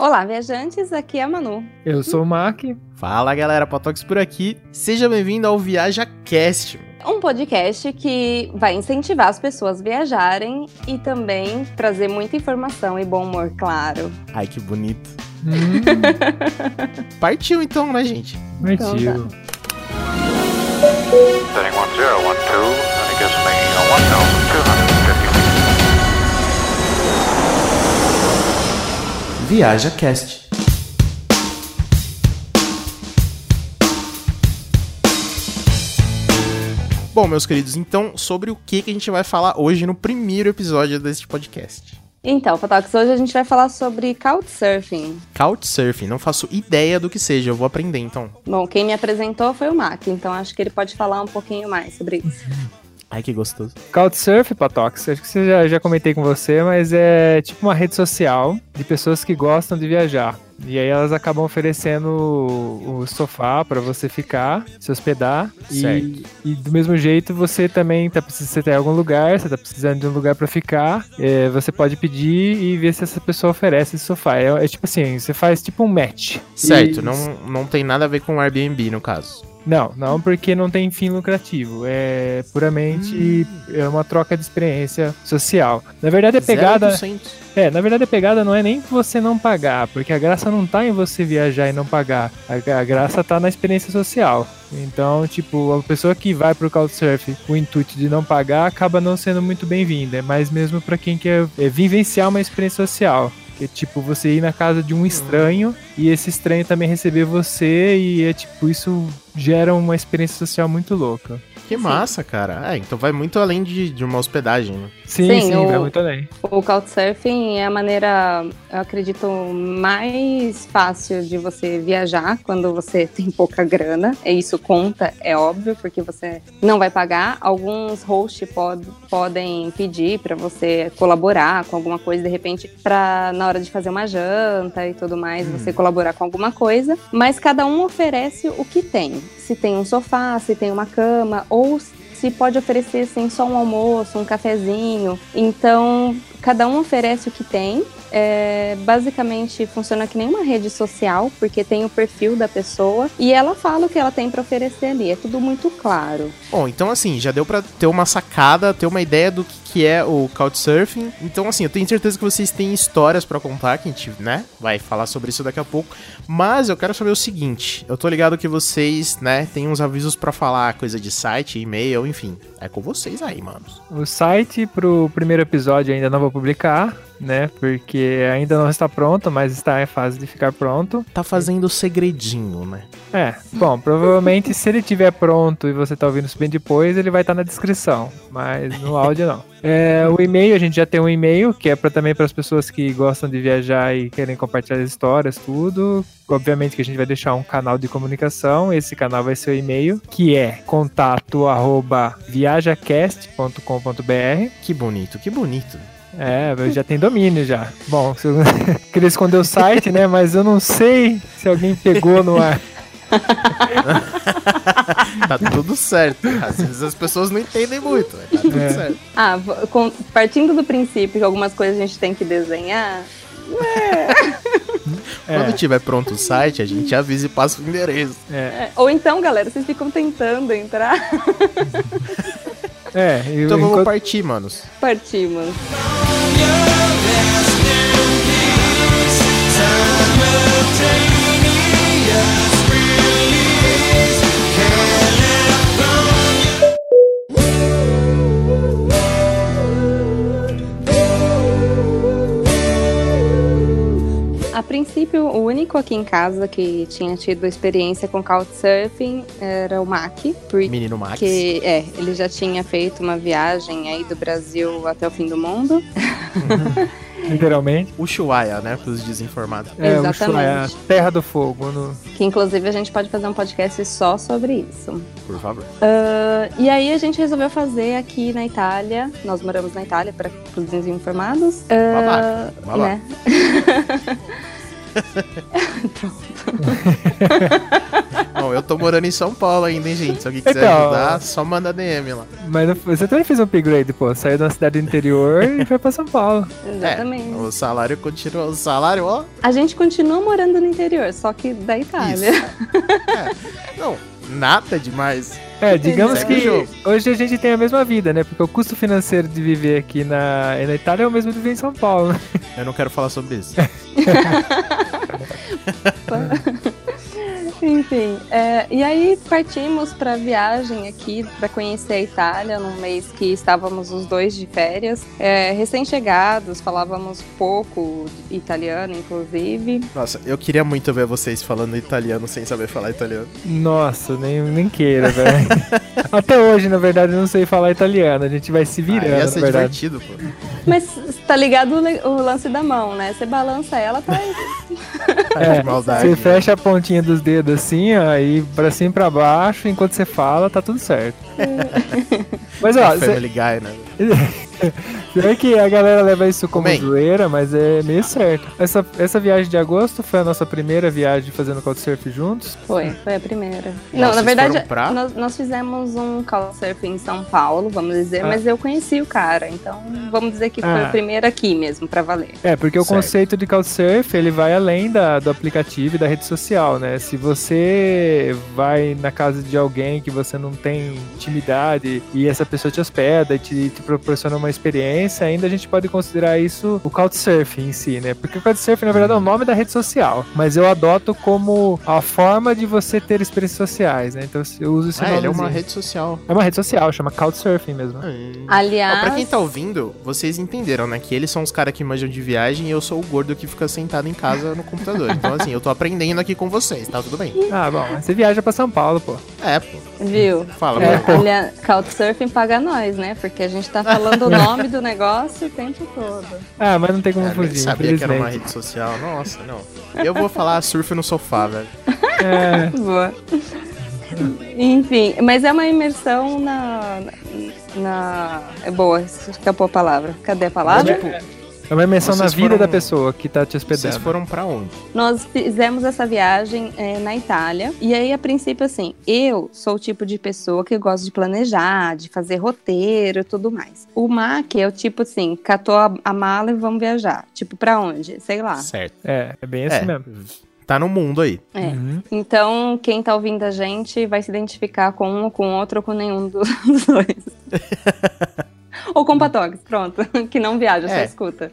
Olá, viajantes, aqui é a Manu. Eu sou o Mac. Fala, galera, Potox por aqui. Seja bem-vindo ao Viaja Cast. Um podcast que vai incentivar as pessoas a viajarem e também trazer muita informação e bom humor, claro. Ai, que bonito. Hum. Partiu então, né, gente? Partiu. Então, tá. ViajaCast. Bom, meus queridos, então, sobre o que, que a gente vai falar hoje no primeiro episódio deste podcast? Então, Fotox, hoje a gente vai falar sobre Couchsurfing. Couchsurfing, não faço ideia do que seja, eu vou aprender então. Bom, quem me apresentou foi o Mac, então acho que ele pode falar um pouquinho mais sobre isso. Ai, que gostoso. Couchsurf, Patox, acho que você já, já comentei com você, mas é tipo uma rede social de pessoas que gostam de viajar. E aí elas acabam oferecendo o, o sofá pra você ficar, se hospedar. E, Certo. e do mesmo jeito você também tá precisando, você tem algum lugar, você tá precisando de um lugar pra ficar. é, você pode pedir e ver se essa pessoa oferece esse sofá. É, é tipo assim, você faz tipo um match. Certo, E- não, não tem nada a ver com Airbnb no caso. Não, não porque não tem fim lucrativo. É puramente é uma troca de experiência social. Na verdade, a pegada. 0%. É, na verdade, a pegada não é nem você não pagar, porque a graça não tá em você viajar e não pagar. A, a graça tá na experiência social. Então, tipo, a pessoa que vai pro Couchsurf com o intuito de não pagar acaba não sendo muito bem-vinda. É mais mesmo pra quem quer é, vivenciar uma experiência social. Que é tipo você ir na casa de um estranho e esse estranho também receber você e é tipo, isso gera uma experiência social muito louca. Que massa, cara. É, então vai muito além de, de uma hospedagem, né? Sim, Sim, sim, o- vai muito além. O Couchsurfing é a maneira, eu acredito, mais fácil de você viajar quando você tem pouca grana. E isso conta, é óbvio, porque você não vai pagar. Alguns hosts pod- podem pedir para você colaborar com alguma coisa, de repente, para na hora de fazer uma janta e tudo mais, você colaborar com alguma coisa. Mas cada um oferece o que tem. Se tem um sofá, se tem uma cama, ou se pode oferecer assim, só um almoço, um cafezinho. Então, cada um oferece o que tem. É, basicamente funciona que nem uma rede social, porque tem o perfil da pessoa e ela fala o que ela tem para oferecer ali. É tudo muito claro. Bom, então assim, já deu pra ter uma sacada, ter uma ideia do que, que é o Couchsurfing. Então assim, eu tenho certeza que vocês têm histórias pra contar, que a gente, né, vai falar sobre isso daqui a pouco. Mas eu quero saber o seguinte, eu tô ligado que vocês, né, tem uns avisos pra falar, coisa de site, e-mail, enfim. É com vocês aí, manos. O site pro primeiro episódio ainda não vou publicar, né? Porque ainda não está pronto, mas está em fase de ficar pronto. Tá fazendo segredinho, né? É, bom, provavelmente se ele estiver pronto e você tá ouvindo isso bem depois, ele vai estar na descrição, mas no áudio não. É, o e-mail, a gente já tem um e-mail, que é pra, também para as pessoas que gostam de viajar e querem compartilhar as histórias, tudo. Obviamente que a gente vai deixar um canal de comunicação, esse canal vai ser o e-mail, que é contato arroba viajacast.com.br. Que bonito, que bonito. É, já tem domínio já. Bom, eu... queria esconder o site, né? Mas eu não sei se alguém pegou no ar. Tá tudo certo. Às vezes as pessoas não entendem muito, mas tá tudo É. certo. Ah, com- partindo do princípio que algumas coisas a gente tem que desenhar, Quando É, tiver pronto o site, a gente avisa e passa o endereço. é, é, ou então, galera, vocês ficam tentando entrar, é. e Então vamos enquanto- partir, manos. partimos. A princípio, o único aqui em casa que tinha tido experiência com Couchsurfing era o Mac, porque Menino Max. é, ele já tinha feito uma viagem aí do Brasil até o fim do mundo. literalmente. Ushuaia, né? Pros desinformados. É, o Exatamente. Ushuaia, Terra do Fogo. No... Que inclusive a gente pode fazer um podcast só sobre isso. Por favor. Ah, e aí a gente resolveu fazer aqui na Itália. Nós moramos na Itália para os desinformados. Babaca, babaca. né? Pronto. Não, eu, tô morando em São Paulo ainda, hein, gente. Se alguém quiser Então, ajudar, só manda DM lá. Mas você também fez um upgrade, pô. Saiu da cidade do interior e foi pra São Paulo. Exatamente. É, o salário continua. O salário, ó. A gente continua morando no interior, só que da Itália. Isso. É. Não, nada demais. É, digamos que hoje a gente tem a mesma vida, né? Porque o custo financeiro de viver aqui na, na Itália é o mesmo de viver em São Paulo. né? Eu não quero falar sobre isso. Enfim, é, e aí partimos para viagem aqui para conhecer a Itália num mês que estávamos os dois de férias, é, recém-chegados, falávamos pouco italiano, inclusive. Nossa, eu queria muito ver vocês falando italiano sem saber falar italiano. Nossa, nem, nem queira, velho. Até hoje, na verdade, eu não sei falar italiano. A gente vai se Ah, virando, ia na ser verdade. divertido, pô. Mas tá ligado o lance da mão, né? Você balança ela, tá É, De maldade. Você né? fecha a pontinha dos dedos assim, ó, e pra cima e pra baixo, enquanto você fala, tá tudo certo. Mas ó, cê- Family Guy, né? Pior que a galera leva isso como Bem. zoeira, mas é meio certo. Essa, essa viagem de agosto foi a nossa primeira viagem fazendo Couchsurf juntos. Foi, foi a primeira. Não, na verdade, pra? nós, nós fizemos um couchsurf em São Paulo, vamos dizer, Ah. mas eu conheci o cara, então vamos dizer que foi Ah. o primeiro aqui mesmo, pra valer. É, porque o Certo. conceito de Couchsurf, ele vai além da, do aplicativo e da rede social, né? Se você vai na casa de alguém que você não tem intimidade e essa pessoa te hospeda e te, te proporciona uma experiência, ainda a gente pode considerar isso o Couchsurf em si, né? Porque o Couchsurf, na verdade, é o nome da rede social, mas eu adoto como a forma de você ter experiências sociais, né? Então eu uso esse Ah, nome. ele é uma rede social. É uma rede social, chama Couchsurfing mesmo. Hum. Aliás, Ó, pra quem tá ouvindo, vocês entenderam, né? Que eles são os caras que manjam de viagem e eu sou o gordo que fica sentado em casa no computador. Então, assim, eu tô aprendendo aqui com vocês, tá tudo bem. Ah, bom, você viaja pra São Paulo, pô. É, pô. viu? Fala, É, pô. Aliás, Couchsurfing paga nós, né? Porque a gente tá falando o nome do negócio o tempo todo. Ah, mas não tem como Eu nem fugir, sabia que era uma rede social. Nossa, não. Eu vou falar surf no sofá, velho. É, Boa. Enfim, mas é uma imersão na. na é boa, escapou a palavra. Cadê a palavra? Tipo, é uma imersão na Vocês vida foram- da pessoa que tá te vocês hospedando. foram pra onde? Nós fizemos essa viagem é, na Itália. E aí, a princípio, assim, eu sou o tipo de pessoa que gosta de planejar, de fazer roteiro e tudo mais. O Mac é o tipo assim, catou a, a mala e vamos viajar. Tipo, pra onde? Sei lá. Certo. É, é bem assim é, mesmo. tá no mundo aí. É. Uhum. Então, quem tá ouvindo a gente vai se identificar com um, ou com outro, ou com nenhum dos dois. ou com Patox, pronto. Que não viaja, só É. escuta.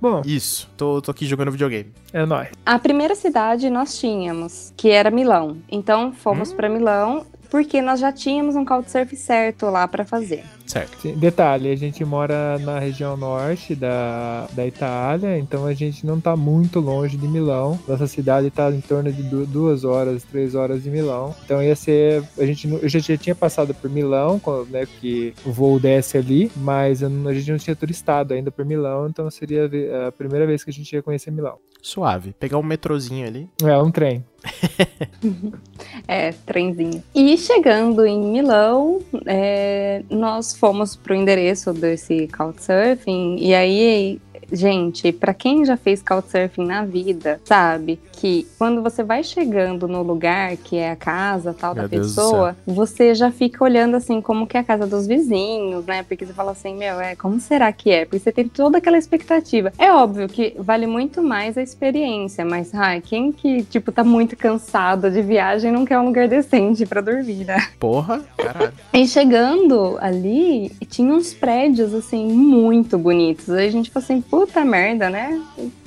Bom, Isso. Tô, tô aqui jogando videogame. é nóis. A primeira cidade nós tínhamos, que era Milão. Então, fomos pra Milão, porque nós já tínhamos um couchsurf certo lá pra fazer. Certo. Sim, Detalhe, a gente mora na região norte da, da Itália, então a gente não tá muito longe de Milão. Nossa cidade tá em torno de du- duas horas, três horas de Milão. Então ia ser. A gente, eu já, tinha passado por Milão, quando, né, que o voo desce ali, mas eu não- a gente não tinha turistado ainda por Milão, então seria a primeira vez que a gente ia conhecer Milão. Suave. Pegar um metrozinho ali. É, um trem. É, trenzinho. E chegando em Milão, é, nós fomos pro endereço desse couchsurfing. E aí, gente, pra quem já fez couchsurfing na vida, sabe que quando você vai chegando no lugar que é a casa tal da Meu Deus do pessoa, você já fica olhando assim como que é a casa dos vizinhos, né? Porque você fala assim, meu, é, como será que é? Porque você tem toda aquela expectativa. É óbvio que vale muito mais a experiência, mas ai, quem que, tipo, tá muito cansado de viagem não quer um lugar decente pra dormir, né? Porra, caralho. E chegando ali, tinha uns prédios, assim, muito bonitos. Aí a gente falou assim, puta merda, né?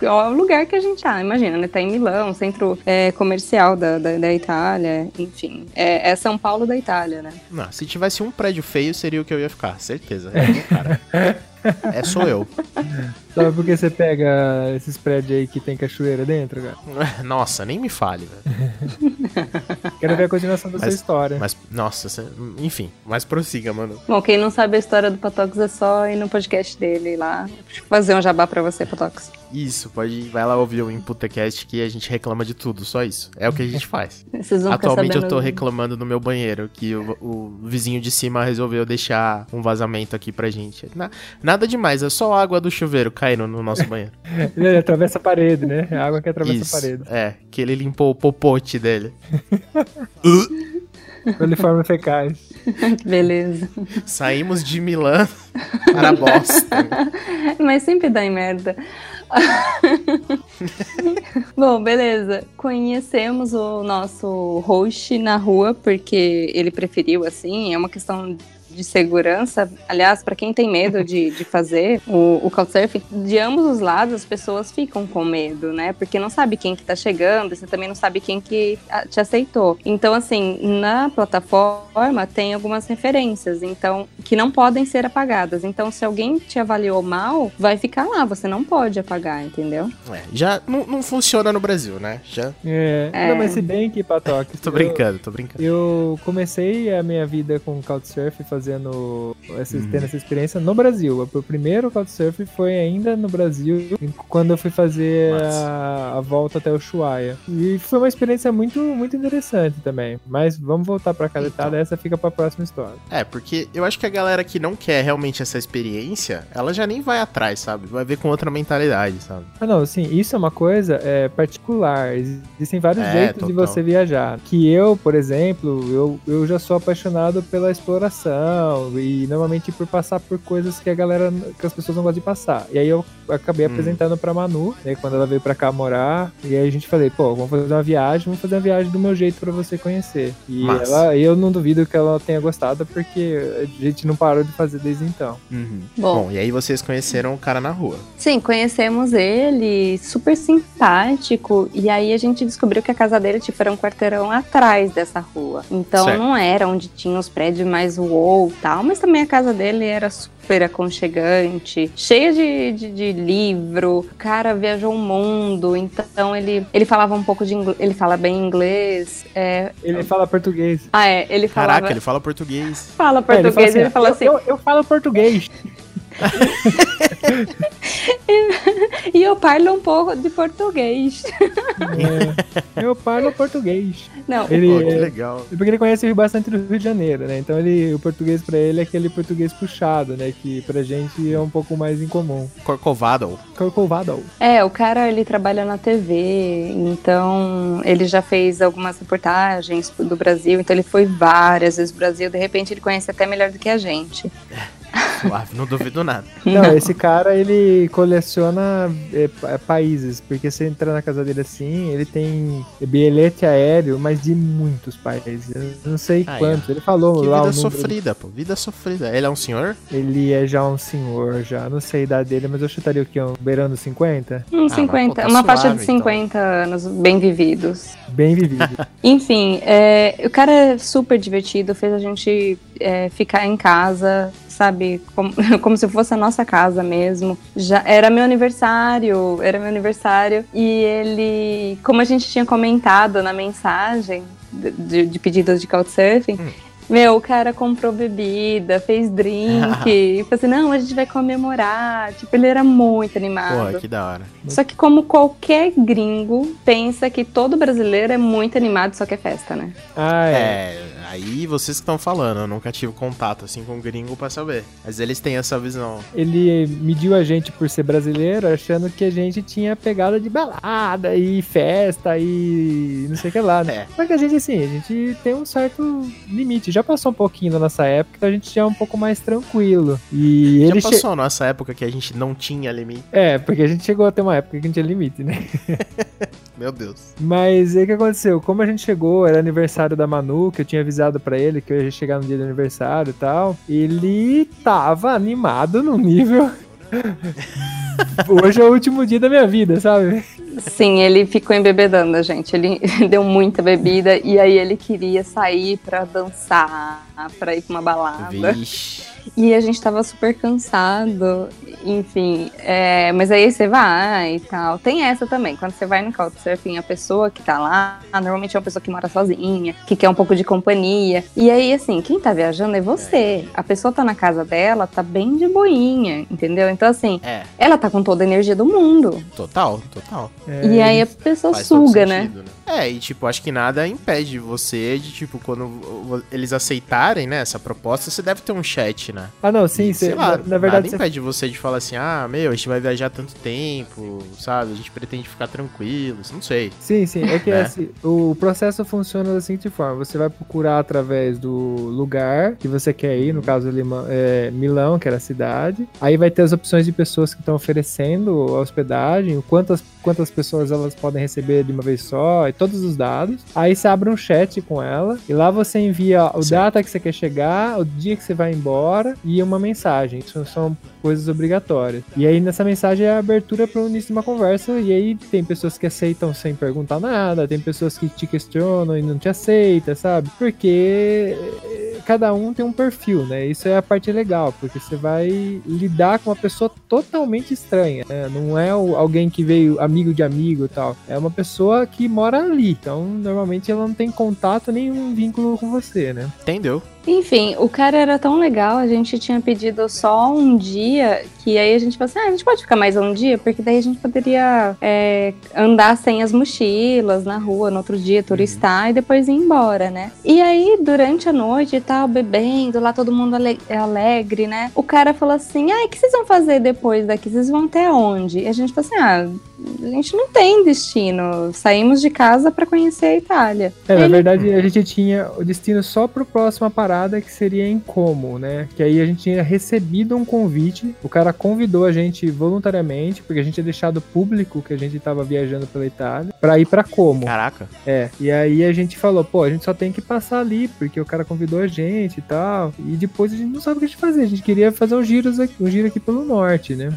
Ó, o lugar que a gente tá, imagina, né? Tá em Milão, centro é, comercial da, da, da Itália, enfim. É, é São Paulo da Itália, né? Não, se tivesse um prédio feio, seria o que eu ia ficar. Certeza. É, o cara. é sou eu. Sabe por que você pega esses prédios aí que tem cachoeira dentro, cara? Nossa, nem me fale, velho. Quero ver a continuação da sua Mas- história. Mas, nossa, cê- enfim, mas prossiga, mano. Bom, quem não sabe a história do Patox é só ir no podcast dele lá. Fazer um jabá pra você, Patox. Isso, pode vai lá ouvir o InputaCast que a gente reclama de tudo, só isso. É o que a gente faz. Vocês vão ficar Atualmente eu tô reclamando no meu banheiro que o, o vizinho de cima resolveu deixar um vazamento aqui pra gente. Na- nada demais, é só água do chuveiro caindo no nosso banheiro. Ele atravessa a parede, né? É a água que atravessa Isso. a parede. É, que ele limpou o popote dele. Coliformes fecais. Beleza. Saímos de Milão para Boston. Mas sempre dá em merda. Bom, beleza. Conhecemos o nosso host na rua porque ele preferiu assim. É uma questão de segurança. Aliás, para quem tem medo de, de fazer o, o Couchsurfing, de ambos os lados as pessoas ficam com medo, né? Porque não sabe quem que tá chegando, você também não sabe quem que ah, te aceitou. Então, assim, na plataforma tem algumas referências, então, que não podem ser apagadas. Então, se alguém te avaliou mal, vai ficar lá, você não pode apagar, entendeu? É, já não, não funciona no Brasil, né? Já. É. É. Não, mas se bem que, Patoque. Tô brincando, tô brincando. Eu comecei a minha vida com Couchsurf fazendo essa, Uhum. tendo essa experiência no Brasil. O primeiro Couchsurf foi ainda no Brasil, quando eu fui fazer a, a volta até o Ushuaia. E foi uma experiência muito, muito interessante também. Mas vamos voltar pra cada Então. detalhe, essa fica pra próxima história. É, porque eu acho que a galera que não quer realmente essa experiência, ela já nem vai atrás, sabe? Vai ver com outra mentalidade, sabe? Ah, não, sim, isso é uma coisa é, particular. Existem vários É, jeitos de total. você viajar. Que eu, por exemplo, eu, eu já sou apaixonado pela exploração e normalmente por passar por coisas que a galera, que as pessoas não gostam de passar. E aí eu acabei Hum. apresentando pra Manu, né, quando ela veio pra cá morar. E aí a gente falei, pô, vamos fazer uma viagem, vamos fazer uma viagem do meu jeito pra você conhecer. E Massa. ela, eu não duvido que ela tenha gostado, porque a gente não parou de fazer desde então. Bom. Bom, e aí vocês conheceram o cara na rua. Sim, conhecemos ele, super simpático, e aí a gente descobriu que a casa dele, tipo, era um quarteirão atrás dessa rua. Então Certo. não era onde tinha os prédios mais uou tal, mas também a casa dele era super aconchegante, cheia de, de, de livro, o cara viajou o mundo, então ele, ele falava um pouco de inglês, ele fala bem inglês, é... Ele fala português. Ah, é, ele falava... Caraca, ele fala português. Fala É, português, ele fala assim, eu, eu, eu falo português. e eu parlo um pouco de português. É, eu falo português. Não, Ele, Pô, que é, legal. porque ele conhece bastante do Rio de Janeiro, né? Então ele, o português pra ele é aquele português puxado, né? Que pra gente é um pouco mais incomum. Corcovado. Corcovado. É, o cara ele trabalha na TV, então ele já fez algumas reportagens do Brasil, então ele foi várias vezes pro Brasil, de repente ele conhece até melhor do que a gente. Suave, não duvido nada. Não, esse cara ele coleciona é, pa- países, porque você entra na casa dele assim, ele tem bilhete aéreo, mas de muitos países. Eu não sei Aí, quantos. Ele falou Que lá o vida número. sofrida, pô. Vida sofrida. Ele é um senhor? Ele é já um senhor, já. Não sei a idade dele, mas eu chutaria o quê? Um beirando 50? Uns Ah, 50, mas, pô, tá uma faixa de 50 anos bem vividos. Bem vivido. Enfim, é, o cara é super divertido, fez a gente é, ficar em casa, sabe? Como, como se fosse a nossa casa mesmo. Já era meu aniversário, era meu aniversário. E ele, como a gente tinha comentado na mensagem de, de, de pedidos de couchsurfing, Meu, o cara comprou bebida, fez drink, e falou assim, não, a gente vai comemorar. Tipo, ele era muito animado. Porra, que da hora. Só que como qualquer gringo pensa que todo brasileiro é muito animado, só que é festa, né? Ah, é. É, aí vocês que estão falando, eu nunca tive contato assim com gringo pra saber. Mas eles têm essa visão. Ele mediu a gente por ser brasileiro, achando que a gente tinha pegada de balada e festa e não sei o que lá, né? É. Só que a gente, assim, a gente tem um certo limite. Já passou um pouquinho da nossa época, então a gente já é um pouco mais tranquilo. E Já ele che- passou a nossa época que a gente não tinha limite. É, porque a gente chegou até uma época que não tinha limite, né? Meu Deus. Mas aí o que aconteceu? Como a gente chegou, era aniversário da Manu, que eu tinha avisado pra ele que eu ia chegar no dia do aniversário e tal. Ele tava animado num nível. Hoje é o último dia da minha vida, sabe? Sim, ele ficou embebedando a gente. Ele deu muita bebida e aí ele queria sair pra dançar, pra ir pra uma balada. Vixe. E a gente tava super cansado, enfim. é, mas aí você vai e tal. Tem essa também. Quando você vai no Couchsurfing, a pessoa que tá lá, normalmente é uma pessoa que mora sozinha, que quer um pouco de companhia. E aí, assim, quem tá viajando é você. A pessoa tá na casa dela, tá bem de boinha, entendeu? Então, assim, É, ela tá com toda a energia do mundo. total, total. É, E aí a pessoa suga, né? sentido, É, e tipo, acho que nada impede você de, tipo, quando eles aceitarem, né, essa proposta, você deve ter um chat, né? Ah, não, sim, E, sei cê- lá, na, na verdade, nada cê- impede você de falar assim, ah, meu, a gente vai viajar tanto tempo, sabe? A gente pretende ficar tranquilo, não sei. Sim, sim. É que Né? assim, o processo funciona da seguinte forma: você vai procurar através do lugar que você quer ir, no caso Lima, é, Milão, que era a cidade. Aí vai ter as opções de pessoas que estão oferecendo a hospedagem, quantas, quantas pessoas elas podem receber de uma vez só, e todos os dados. Aí você abre um chat com ela, e lá você envia o Certo. data que você quer chegar, o dia que você vai embora e uma mensagem. Isso são coisas obrigatórias. E aí nessa mensagem é a abertura para o início de uma conversa, e aí tem pessoas que aceitam sem perguntar nada, tem pessoas que te questionam e não te aceitam, sabe? Porque cada um tem um perfil, né? Isso é a parte legal, porque você vai lidar com uma pessoa totalmente estranha, né? Não é alguém que veio amigo de amigo e tal. É uma pessoa que mora ali. Então, normalmente ela não tem contato nenhum vínculo com você, né? Entendeu? Enfim, o cara era tão legal, a gente tinha pedido só um dia, que aí a gente falou assim, ah, a gente pode ficar mais um dia, porque daí a gente poderia é, andar sem as mochilas na rua no outro dia, turistar e depois ir embora, né? E aí, durante a noite e tal, bebendo, lá todo mundo ale- alegre, né? O cara falou assim, ah, o que vocês vão fazer depois daqui? Vocês vão até onde? E a gente falou assim, ah, a gente não tem destino, saímos de casa pra conhecer a Itália. É, na Ele- verdade, a gente tinha o destino só pro próxima parada, que seria em Como, né? Que aí a gente tinha recebido um convite, o cara convidou a gente voluntariamente, porque a gente tinha deixado público que a gente tava viajando pela Itália, pra ir pra Como. Caraca. É, e aí a gente falou, pô, a gente só tem que passar ali, porque o cara convidou a gente e tal. E depois a gente não sabe o que a gente fazer, a gente queria fazer um giro aqui, um giro aqui pelo norte, né?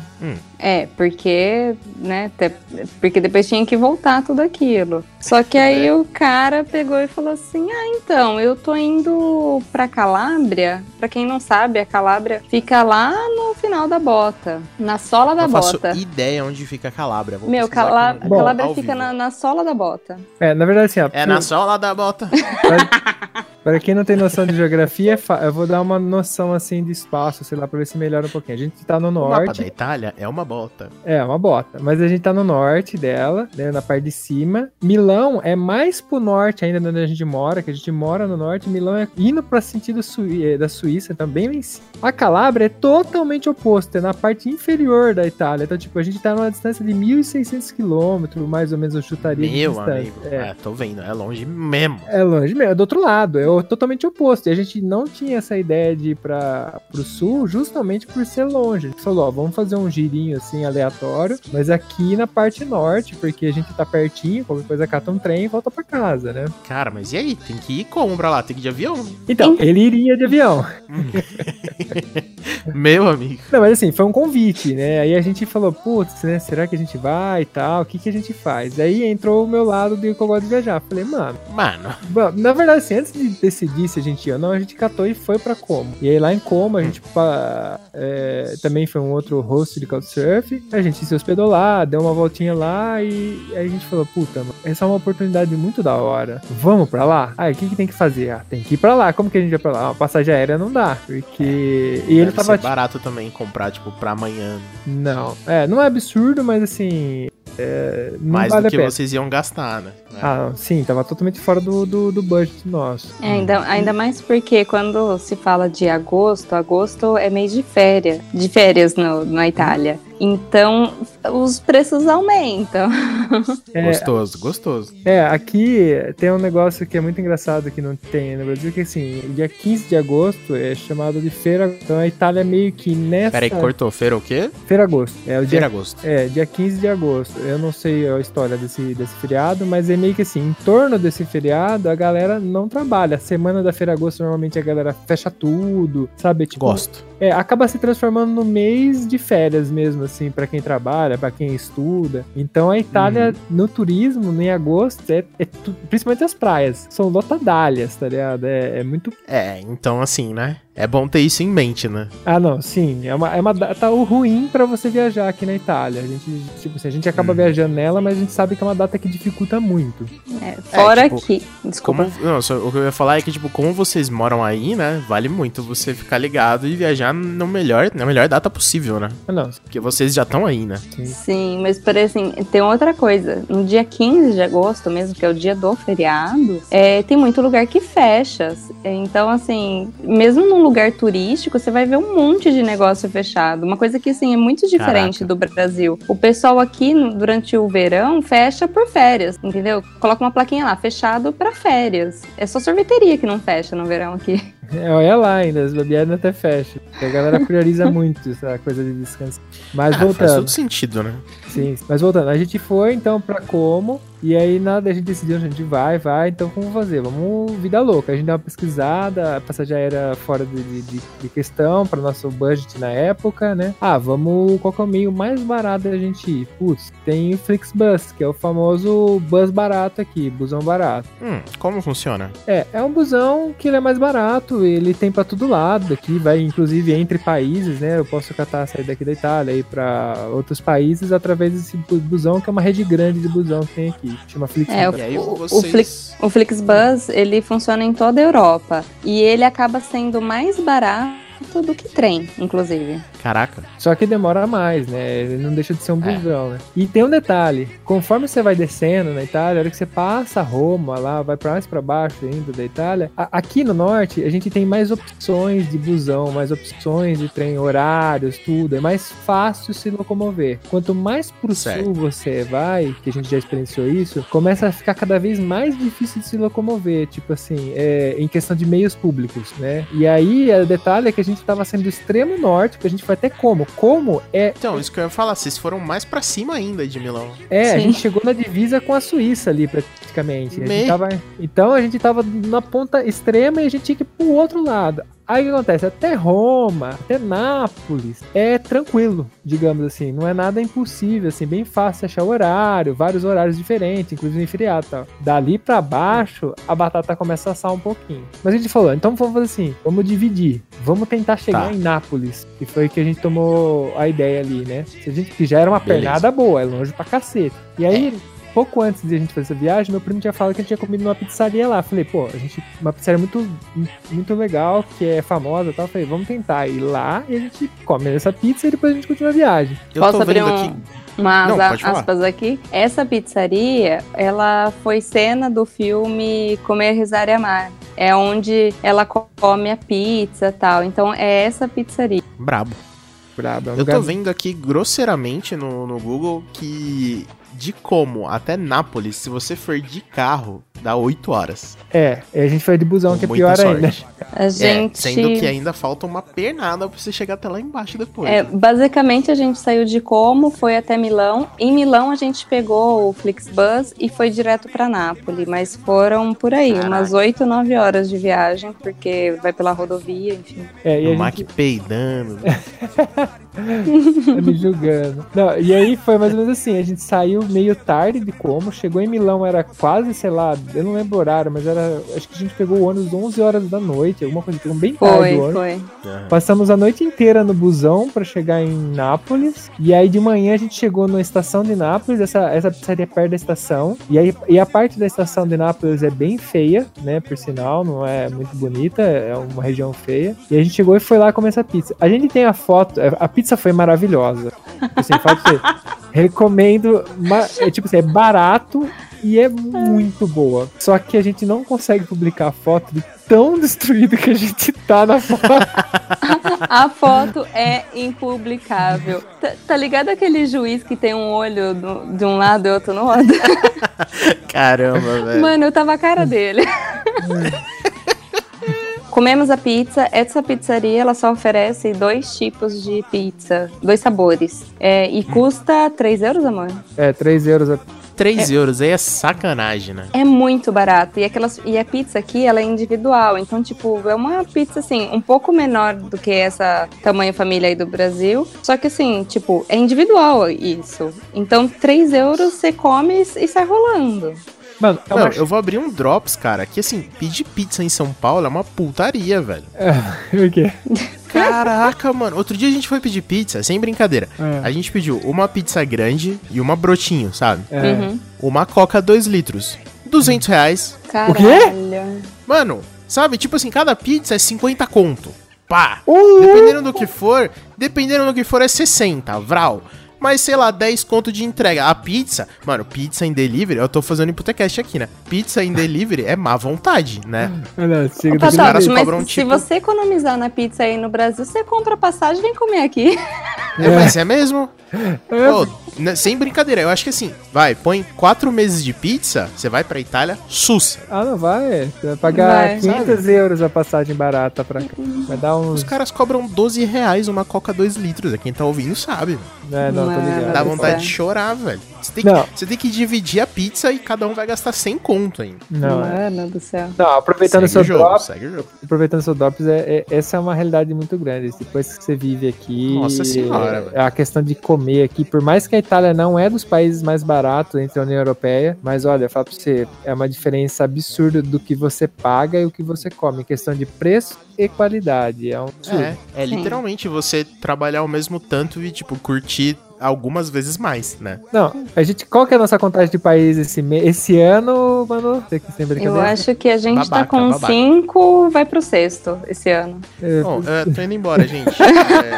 É, porque, né, até- porque depois tinha que voltar tudo aquilo. Só que aí o cara pegou e falou assim: "Ah, então, eu tô indo pra Calábria. Pra quem não sabe, a Calábria fica lá no final da bota, na sola da não faço bota. ideia onde fica a Calabria. Vou Meu, Calá- aqui a no- Calábria fica na, na sola da bota. É, na verdade, assim, ó, É na sola da bota. Para quem não tem noção de geografia, é eu vou dar uma noção assim de espaço, sei lá, pra ver se melhora um pouquinho. A gente tá no O mapa norte, da Itália é uma bota. é uma bota, mas a gente tá no norte dela, né, na parte de cima. Milão é mais pro norte ainda de onde a gente mora, que a gente mora no norte. Milão é indo para sentido eh, da Suíça, também lá em cima. A Calábria é totalmente oposto, é na parte inferior da Itália. Então, tipo, a gente tá numa distância de 1.600 quilômetros, mais ou menos, eu chutaria Meu amigo. É. É, tô vendo. É longe mesmo. É longe mesmo, é do outro lado, é totalmente oposto. E a gente não tinha essa ideia de ir para pro sul justamente por ser longe. A gente falou, ó, vamos fazer um girinho assim aleatório, mas aqui na parte norte, porque a gente tá pertinho, qualquer coisa cata um trem e volta pra casa, né? Cara, mas e aí? Tem que ir como pra lá? Tem que ir de avião? Então, ele iria de avião. Meu amigo. Não, mas assim, foi um convite, né? Aí a gente falou, putz, né? Será que a gente vai e tal? O que, que a gente faz? Aí entrou o meu lado de que eu gosto de viajar. Falei, mano, Mano, Bom, na verdade, assim, antes de decidir se a gente ia ou não, a gente catou e foi pra Como. E aí lá em Como, a gente pa- é, também foi um outro host de Couchsurf. A gente se hospedou lá, deu uma voltinha lá e aí a gente falou, puta, mano, essa é uma oportunidade muito da hora. Vamos pra lá? Ah, o que, que tem que fazer? Ah, tem que ir pra lá. Como que a gente vai pra lá? Ah, passagem aérea não dá, porque... E ele tava... barato também comprar, tipo, pra amanhã. Não, é, não é absurdo, mas assim... É, não mais vale do a que pena. vocês iam gastar, né? Ah, sim, tava totalmente fora do, do, do budget nosso. É, ainda, ainda mais porque quando se fala de agosto, agosto é mês de férias, de férias no, na Itália. Então os preços aumentam. É, Gostoso, gostoso. É, aqui tem um negócio que é muito engraçado que não tem no Brasil, que assim, o dia 15 de agosto é chamado de feira. Então a Itália é meio que nessa. Peraí, cortou. Feira o quê? Feira agosto. É o dia. Feira agosto. É, dia 15 de agosto. Eu não sei a história desse, desse feriado, mas é meio que assim, em torno desse feriado, a galera não trabalha. A semana da feira agosto, normalmente a galera fecha tudo, sabe? Tipo, Gosto. é, acaba se transformando no mês de férias mesmo, assim, pra quem trabalha, pra quem estuda. Então a Itália, no turismo, em agosto, é, é tu- principalmente as praias, são lotadalhas, tá ligado? É, é muito. É, então assim, né? É bom ter isso em mente, né? Ah, não, sim. É uma, é uma data ruim pra você viajar aqui na Itália. A gente, tipo assim, a gente acaba Hum. viajando nela, mas a gente sabe que é uma data que dificulta muito. É, fora tipo, que. Desculpa. Como, não, só, o que eu ia falar é que, tipo, como vocês moram aí, né? Vale muito você ficar ligado e viajar no melhor, na melhor data possível, né? Ah, não, Porque vocês já estão aí, né? sim. Sim, mas por assim, tem outra coisa. No dia 15 de agosto, mesmo que é o dia do feriado, é, tem muito lugar que fecha. Então, assim, mesmo num lugar turístico, você vai ver um monte de negócio fechado. Uma coisa que, assim, é muito diferente Caraca. do Brasil. O pessoal aqui, durante o verão, fecha por férias, entendeu? Coloca uma plaquinha lá, fechado pra férias. É só sorveteria que não fecha no verão aqui. É, olha lá ainda, as bobeadas até. Porque A galera prioriza muito essa coisa de descanso. Mas Ah, faz voltando. todo sentido, né? Sim, mas voltando, a gente foi então pra Como, e aí nada, a gente decidiu, a gente vai, vai, então como fazer? Vamos vida louca. A gente deu uma pesquisada, a passagem aérea fora de, de, de- de questão para nosso budget na época, né? Ah, vamos, qual que é o meio mais barato da gente ir? Putz, tem o Flixbus, que é o famoso bus barato aqui, busão barato. Hum, como funciona? É, é um busão que ele é mais barato, ele tem pra todo lado aqui, vai inclusive entre países, né? Eu posso catar, sair daqui da Itália e ir pra outros países através desse bu- busão, que é uma rede grande de busão que tem aqui, chama Flixbus. É, E aí o- o. Flix- O Flixbus, ele funciona em toda a Europa. E ele acaba sendo mais barato do que trem, inclusive. Caraca. Só que demora mais, né? Ele não deixa de ser um É. busão, né? E tem um detalhe: conforme você vai descendo na Itália, a hora que você passa Roma, lá, vai pra mais pra baixo ainda da Itália, a- aqui no norte a gente tem mais opções de busão, mais opções de trem, horários, tudo. É mais fácil se locomover. Quanto mais pro Certo. sul você vai, que a gente já experienciou isso, começa a ficar cada vez mais difícil de se locomover. Tipo assim, é, em questão de meios públicos, né? E aí, o detalhe é que a gente tava sendo do extremo norte, que a gente foi até como. Como é Então, isso que eu ia falar, vocês foram mais pra cima ainda de Milão. é, a Sim. gente chegou na divisa com a Suíça ali, praticamente. A tava- então a gente tava na ponta extrema e a gente tinha que ir pro outro lado. Aí o que acontece? Até Roma, até Nápoles, é tranquilo, digamos assim. Não é nada impossível, assim, bem fácil achar horário, vários horários diferentes, inclusive em feriado e tal. Dali pra baixo, a batata começa a assar um pouquinho. Mas a gente falou, então vamos fazer assim, vamos dividir. Vamos tentar chegar Tá. em Nápoles, que foi que a gente tomou a ideia ali, né? Se a gente, que já era uma Beleza. pernada boa, é longe pra cacete. E aí, pouco antes de a gente fazer essa viagem, meu primo tinha falado que a gente tinha comido numa pizzaria lá. Falei, pô, a gente. Uma pizzaria muito, muito legal, que é famosa e tal. Falei, vamos tentar ir lá e a gente come essa pizza e depois a gente continua a viagem. Eu Posso tô abrir vendo um- aqui. Umas Não, aspas aqui. Essa pizzaria, ela foi cena do filme Comer, Rezar e Amar. É onde ela come a pizza e tal. Então é essa pizzaria. Brabo. Brabo, é um Eu tô lugar- vendo aqui grosseiramente no, no Google que de como até Nápoles, se você for de carro, dá 8 horas. É, e a gente foi de busão, Com que é pior sorte. ainda. A gente. É, sendo que ainda falta uma pernada pra você chegar até lá embaixo depois. É, né? basicamente a gente saiu de Como, foi até Milão. Em Milão a gente pegou o Flixbus e foi direto para Nápoles, mas foram por aí, Caraca. umas 8, 9 horas de viagem, porque vai pela rodovia, enfim. É, e o a Mac gente peidando. tá me julgando. Não, e aí foi mais ou menos assim, a gente saiu meio tarde de como, chegou em Milão, era quase, sei lá, eu não lembro o horário, mas era, acho que a gente pegou o ônibus 11 horas da noite, alguma coisa, pegou bem tarde Foi, o ônibus. foi. Passamos a noite inteira no busão pra chegar em Nápoles. E aí de manhã a gente chegou na estação de Nápoles, essa, essa pizzaria é perto da estação. E aí e a parte da estação de Nápoles é bem feia, né? Por sinal, não é muito bonita, é uma região feia. E a gente chegou e foi lá comer essa pizza. A gente tem a foto, a pizza foi maravilhosa. Assim, você, recomendo. É, tipo assim, é barato e é muito boa. Só que a gente não consegue publicar a foto de tão destruído que a gente tá na foto. A foto é impublicável. Tá, tá ligado aquele juiz que tem um olho do- de um lado e outro no outro? Caramba, velho. Mano, eu tava a cara dele. Comemos a pizza. Essa pizzaria ela só oferece dois tipos de pizza, dois sabores. É, e custa 3 euros, amor? É, 3 euros a 3 euros aí é sacanagem, né? É muito barato. E, aquelas, e a pizza aqui, ela é individual. Então, tipo, é uma pizza, assim, um pouco menor do que essa tamanho família aí do Brasil. Só que, assim, tipo, é individual isso. Então, 3 euros você come e e sai rolando. Mano, é Mano, uma... eu vou abrir um Drops, cara, que assim, pedir pizza em São Paulo é uma putaria, velho. o quê? Caraca, mano. Outro dia a gente foi pedir pizza, sem brincadeira. É. A gente pediu uma pizza grande e uma brotinho, sabe? É. Uhum. Uma coca 2 litros. 200 reais. O quê? Caralho. Mano, sabe? Tipo assim, cada pizza é 50 conto. Pá. Uh! Dependendo do que for, dependendo do que for é 60, vral. Mas sei lá, 10 conto de entrega. A pizza, mano, pizza em delivery, eu tô fazendo imputecast aqui, né? Pizza em delivery é má vontade, né? Olha, chega Ô, do Os caras mas cobram, se tipo- você economizar na pizza aí no Brasil, você compra passagem e vem comer aqui. É, mas é mesmo? É. Pô, né, sem brincadeira, eu acho que assim, vai, põe 4 meses de pizza, você vai pra Itália, sussa. Ah, não vai. Você vai pagar Vai. 500 euros a passagem barata pra cá. Vai dar uns. Os caras cobram 12 reais uma coca 2 litros. É quem tá ouvindo sabe. É, não, tô Não, ligado. Dá vontade é. de chorar, velho. Você tem, Não. que, você tem que dividir a pizza e cada um vai gastar 100 conto ainda. Não, é. Mano do céu. Não, aproveitando o segue seu drop, segue o jogo. aproveitando seu drops, é, é- essa é uma realidade muito grande. Depois que você vive aqui. Nossa senhora, velho. é, A questão de comer aqui, por mais que a Itália não é dos países mais baratos entre a União Europeia, mas olha, eu falo pra você, é uma diferença absurda do que você paga e o que você come. Em questão de preço e qualidade. É um absurdo. É, é literalmente você trabalhar o mesmo tanto e, tipo, curtir algumas vezes mais, né? Não, a gente, qual que é a nossa contagem de país esse, esse ano, mano? Você que sem Eu acho que a gente tá Babaca, com babaca. cinco, vai pro sexto esse ano. É, Bom, eu tô indo embora, gente. É,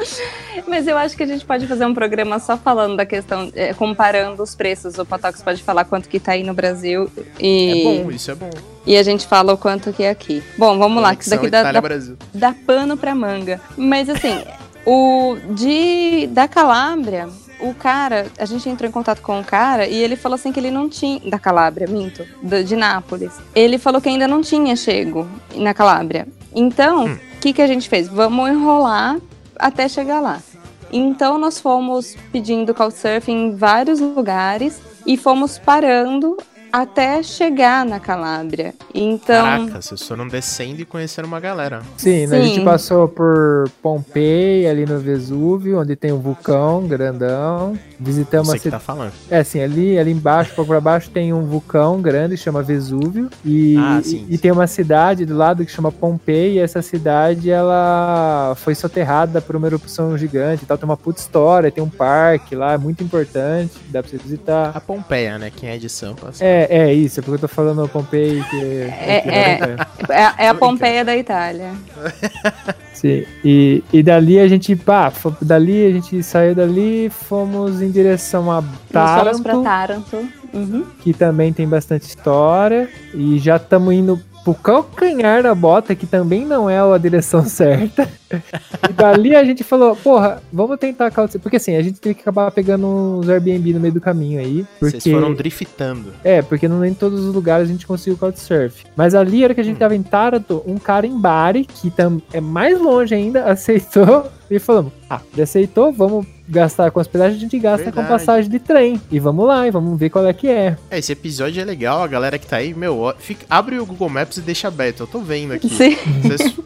Mas eu acho que a gente pode fazer um programa só falando da questão, é, comparando os preços. O Potox pode falar quanto que tá aí no Brasil é e, bom, isso é bom. e a gente fala o quanto que é aqui. Bom, vamos lá, que isso Conexão daqui dá, Itália, dá, dá pano pra manga. Mas assim, o de da Calábria, o cara, a gente entrou em contato com o cara e ele falou assim que ele não tinha da Calábria, minto, do- de Nápoles. Ele falou que ainda não tinha chego na Calábria. Então, o Hum. que que a gente fez? Vamos enrolar até chegar lá. Então nós fomos pedindo couchsurfing em vários lugares e fomos parando até chegar na Calábria. Então, Caraca, vocês foram descendo e conheceram uma galera. Sim, né, a gente Sim. passou por Pompeia, ali no Vesúvio, onde tem um vulcão grandão. Visitamos Você a que cidade. tá falando. É assim, ali, ali embaixo, um pouco pra baixo, tem um vulcão grande, chama Vesúvio. E, Ah, sim, e, e sim. tem uma cidade do lado que chama Pompeia. E essa cidade, ela foi soterrada por uma erupção gigante e tal. Tem uma puta história, tem um parque lá, muito importante, dá pra você visitar. A Pompeia, né? Quem é de Sampa. É, é isso, é porque eu tô falando Pompeia, que É, que é. Pompeia. é, a- é a Pompeia da Itália. Sim, e, e dali a gente, pá, dali a gente saiu dali, fomos em direção a Nós fomos pra Taranto, Taranto. Uhum. que também tem bastante história, e já estamos indo pro calcanhar da bota, que também não é a direção certa. e dali a gente falou, porra, vamos tentar porque assim, a gente teve que acabar pegando uns Airbnb no meio do caminho aí, porque... Vocês foram driftando. É, porque não em todos os lugares a gente conseguiu Couchsurf. Mas ali, era que a gente tava em Taranto, um cara em Bari, que tam, é mais longe ainda, aceitou e falamos: ah, ele aceitou, vamos gastar com hospedagem, a gente gasta com Verdade. passagem de trem. E vamos lá, e vamos ver qual é que é. É, esse episódio é legal, a galera que tá aí, meu, fica- abre o Google Maps e deixa aberto. Eu tô vendo aqui. Sim.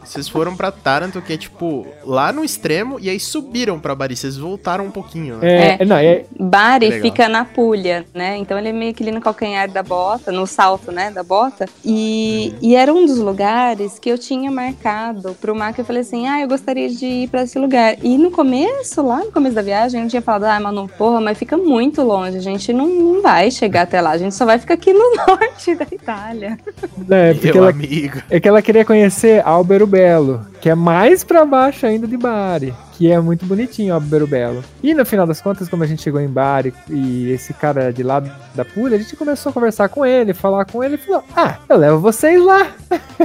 Vocês- foram pra Taranto, que é tipo lá no extremo, e aí subiram pra Bari. Vocês voltaram um pouquinho, né? É, não, é, Bari Legal. fica na Puglia, né? Então ele é meio que ali no calcanhar da bota, no salto, né, da bota. E, e era um dos lugares que eu tinha marcado pro Marco. Eu falei assim, ah, eu gostaria de ir pra esse lugar. E no começo, lá no começo da viagem, eu tinha falado, ah, mano, porra, mas fica muito longe. A gente não, não vai chegar até lá. A gente só vai ficar aqui no norte da Itália. né, porque Meu ela, amigo. é que ela queria conhecer Albero Belo, que é mais pra baixo ainda de Bari, que é muito bonitinho Albero Belo. E no final das contas, como a gente chegou em Bari e esse cara de lá da Puglia, a gente começou a conversar com ele, falar com ele e falou: Ah, eu levo vocês lá.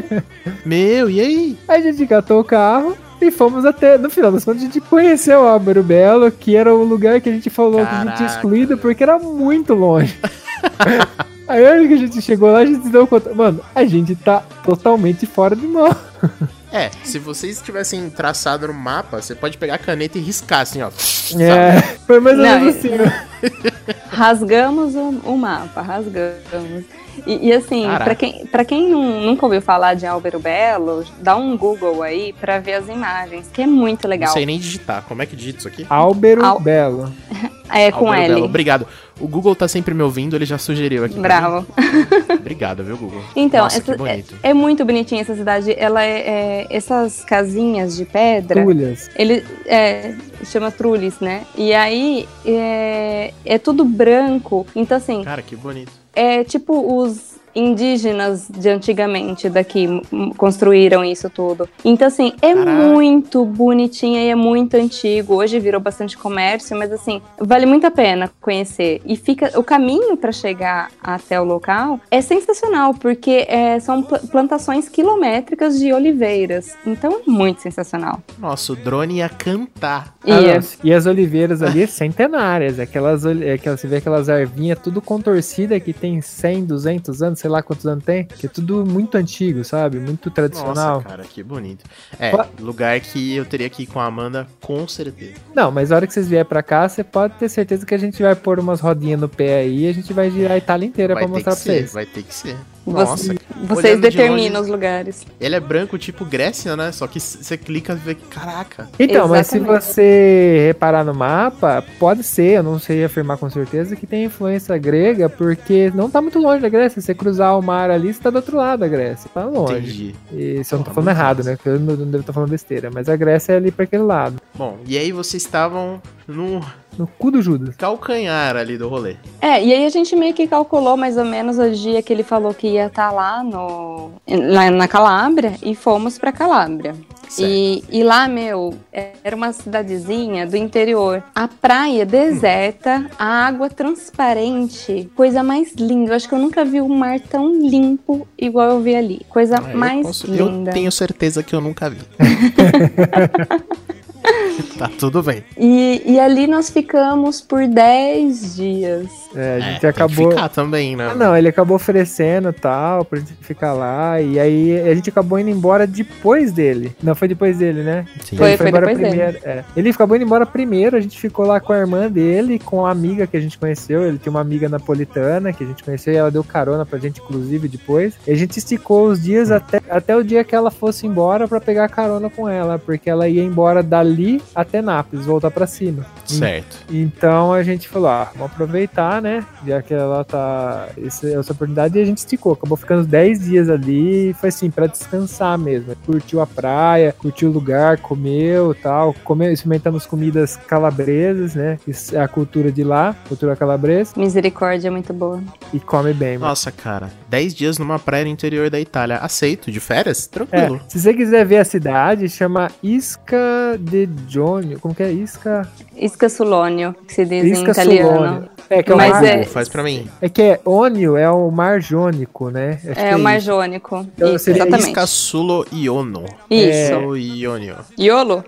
Meu, e aí? Aí a gente catou o carro e fomos até. No final das contas, a gente conheceu Álvaro Belo, que era o lugar que a gente falou que a gente tinha Caraca, excluído porque era muito longe. Aí a hora que a gente chegou lá, a gente se deu conta. Mano, a gente tá totalmente fora de mão. É, se vocês tivessem traçado no mapa, você pode pegar a caneta e riscar assim, ó. É, foi mais ou menos é- assim. ó. Rasgamos o, o mapa, rasgamos. E, e assim, pra quem, pra quem não, nunca ouviu falar de Álvaro Belo, dá um Google aí pra ver as imagens, que é muito Não legal. sei nem digitar. Como é que digita isso aqui? Álvaro Al- Belo. É com Álvaro L. Belo, Obrigado. O Google tá sempre me ouvindo, ele já sugeriu aqui. Bravo. Obrigado, viu, Google? Então, Nossa, que essa- bonito. É muito bonitinha essa cidade. Ela é, é- essas casinhas de pedra. Trulhas. Ele é, chama Trulis, né? E aí é, é tudo branco. Então, assim, Cara, que bonito. é tipo os indígenas de antigamente daqui construíram isso tudo. Então, assim, é Caraca. muito bonitinha e é muito antigo. Hoje virou bastante comércio, mas assim, vale muito a pena conhecer. E fica o caminho para chegar até o local é sensacional, porque é, são pla- plantações quilométricas de oliveiras. Então é muito sensacional. Nossa, o drone ia cantar. Ah, não, Isso. E as oliveiras ali centenárias, aquelas, aquelas, você vê aquelas ervinhas tudo contorcida que tem 100, 200 anos, sei lá quantos anos tem, que é tudo muito antigo, sabe? Muito tradicional. Nossa, cara, que bonito. É, Qua- lugar que eu teria que ir com a Amanda, com certeza. Não, mas a hora que vocês vierem pra cá, você pode ter certeza que a gente vai pôr umas rodinhas no pé aí e a gente vai girar a Itália inteira Vai pra mostrar pra ser, vocês. vai ter que ser. Você- Nossa, Vocês de determinam longe- os lugares. ele é branco tipo Grécia, né? Só que você clica e vê, caraca. Então, mas se Exatamente. você reparar no mapa, pode ser, eu não sei afirmar com certeza, que tem influência grega, porque não tá muito longe da Grécia. Se você cruzar o mar ali, você tá do outro lado da Grécia. Tá longe. Entendi. E se eu não tô falando errado, né? Porque eu não, não devo estar falando besteira. Mas a Grécia é ali pra aquele lado. Bom, e aí vocês estavam no No cu do Judas. calcanhar ali do rolê. É, e aí a gente meio que calculou mais ou menos o dia que ele falou que ia estar lá no lá na Calábria e fomos pra Calábria. E, e lá, meu, era uma cidadezinha do interior. A praia deserta, a água transparente, coisa mais linda. Eu acho que eu nunca vi um mar tão limpo igual eu vi ali. Coisa Ah, eu mais posso- eu linda. tenho certeza que eu nunca vi. tá tudo bem. E, e ali nós ficamos por 10 dias. É, a É, gente tem acabou. que ficar também, né? Ah, não, ele acabou oferecendo tal, pra gente ficar lá. E aí a gente acabou indo embora depois dele. Não, foi depois dele, né? Sim. Foi, ele foi, embora depois primeiro. é. Ele acabou indo embora primeiro, a gente ficou lá com a irmã dele, com a amiga que a gente conheceu. Ele tem uma amiga napolitana que a gente conheceu e ela deu carona pra gente, inclusive, depois. E a gente esticou os dias até, até o dia que ela fosse embora pra pegar carona com ela, porque ela ia embora dali até Nápoles, voltar pra cima. Certo. Então a gente falou, ah, vamos aproveitar, né? Já que ela tá. Essa, essa oportunidade e a gente esticou. Acabou ficando 10 dias ali e foi assim, pra descansar mesmo. Curtiu a praia, curtiu o lugar, comeu tal. Comeu, experimentamos comidas calabresas, né? Isso é a cultura de lá, cultura calabresa. Misericórdia é muito boa. E come bem, mano. Nossa, cara. 10 dias numa praia no interior da Itália. Aceito, de férias? É, Tranquilo. se você quiser ver a cidade, chama Isca de Jonio. Como que é? Isca? Isca Sulônio, que se diz em Isca italiano. Sulônio. É, que é o Mas é- Faz pra mim. é que é Ônio é o mar Jônico, né? Acho que É o Mar isso. Jônico. Então, Isso, seria exatamente. Iscasulo Iono. Isso. Ou Ionio. Iolo?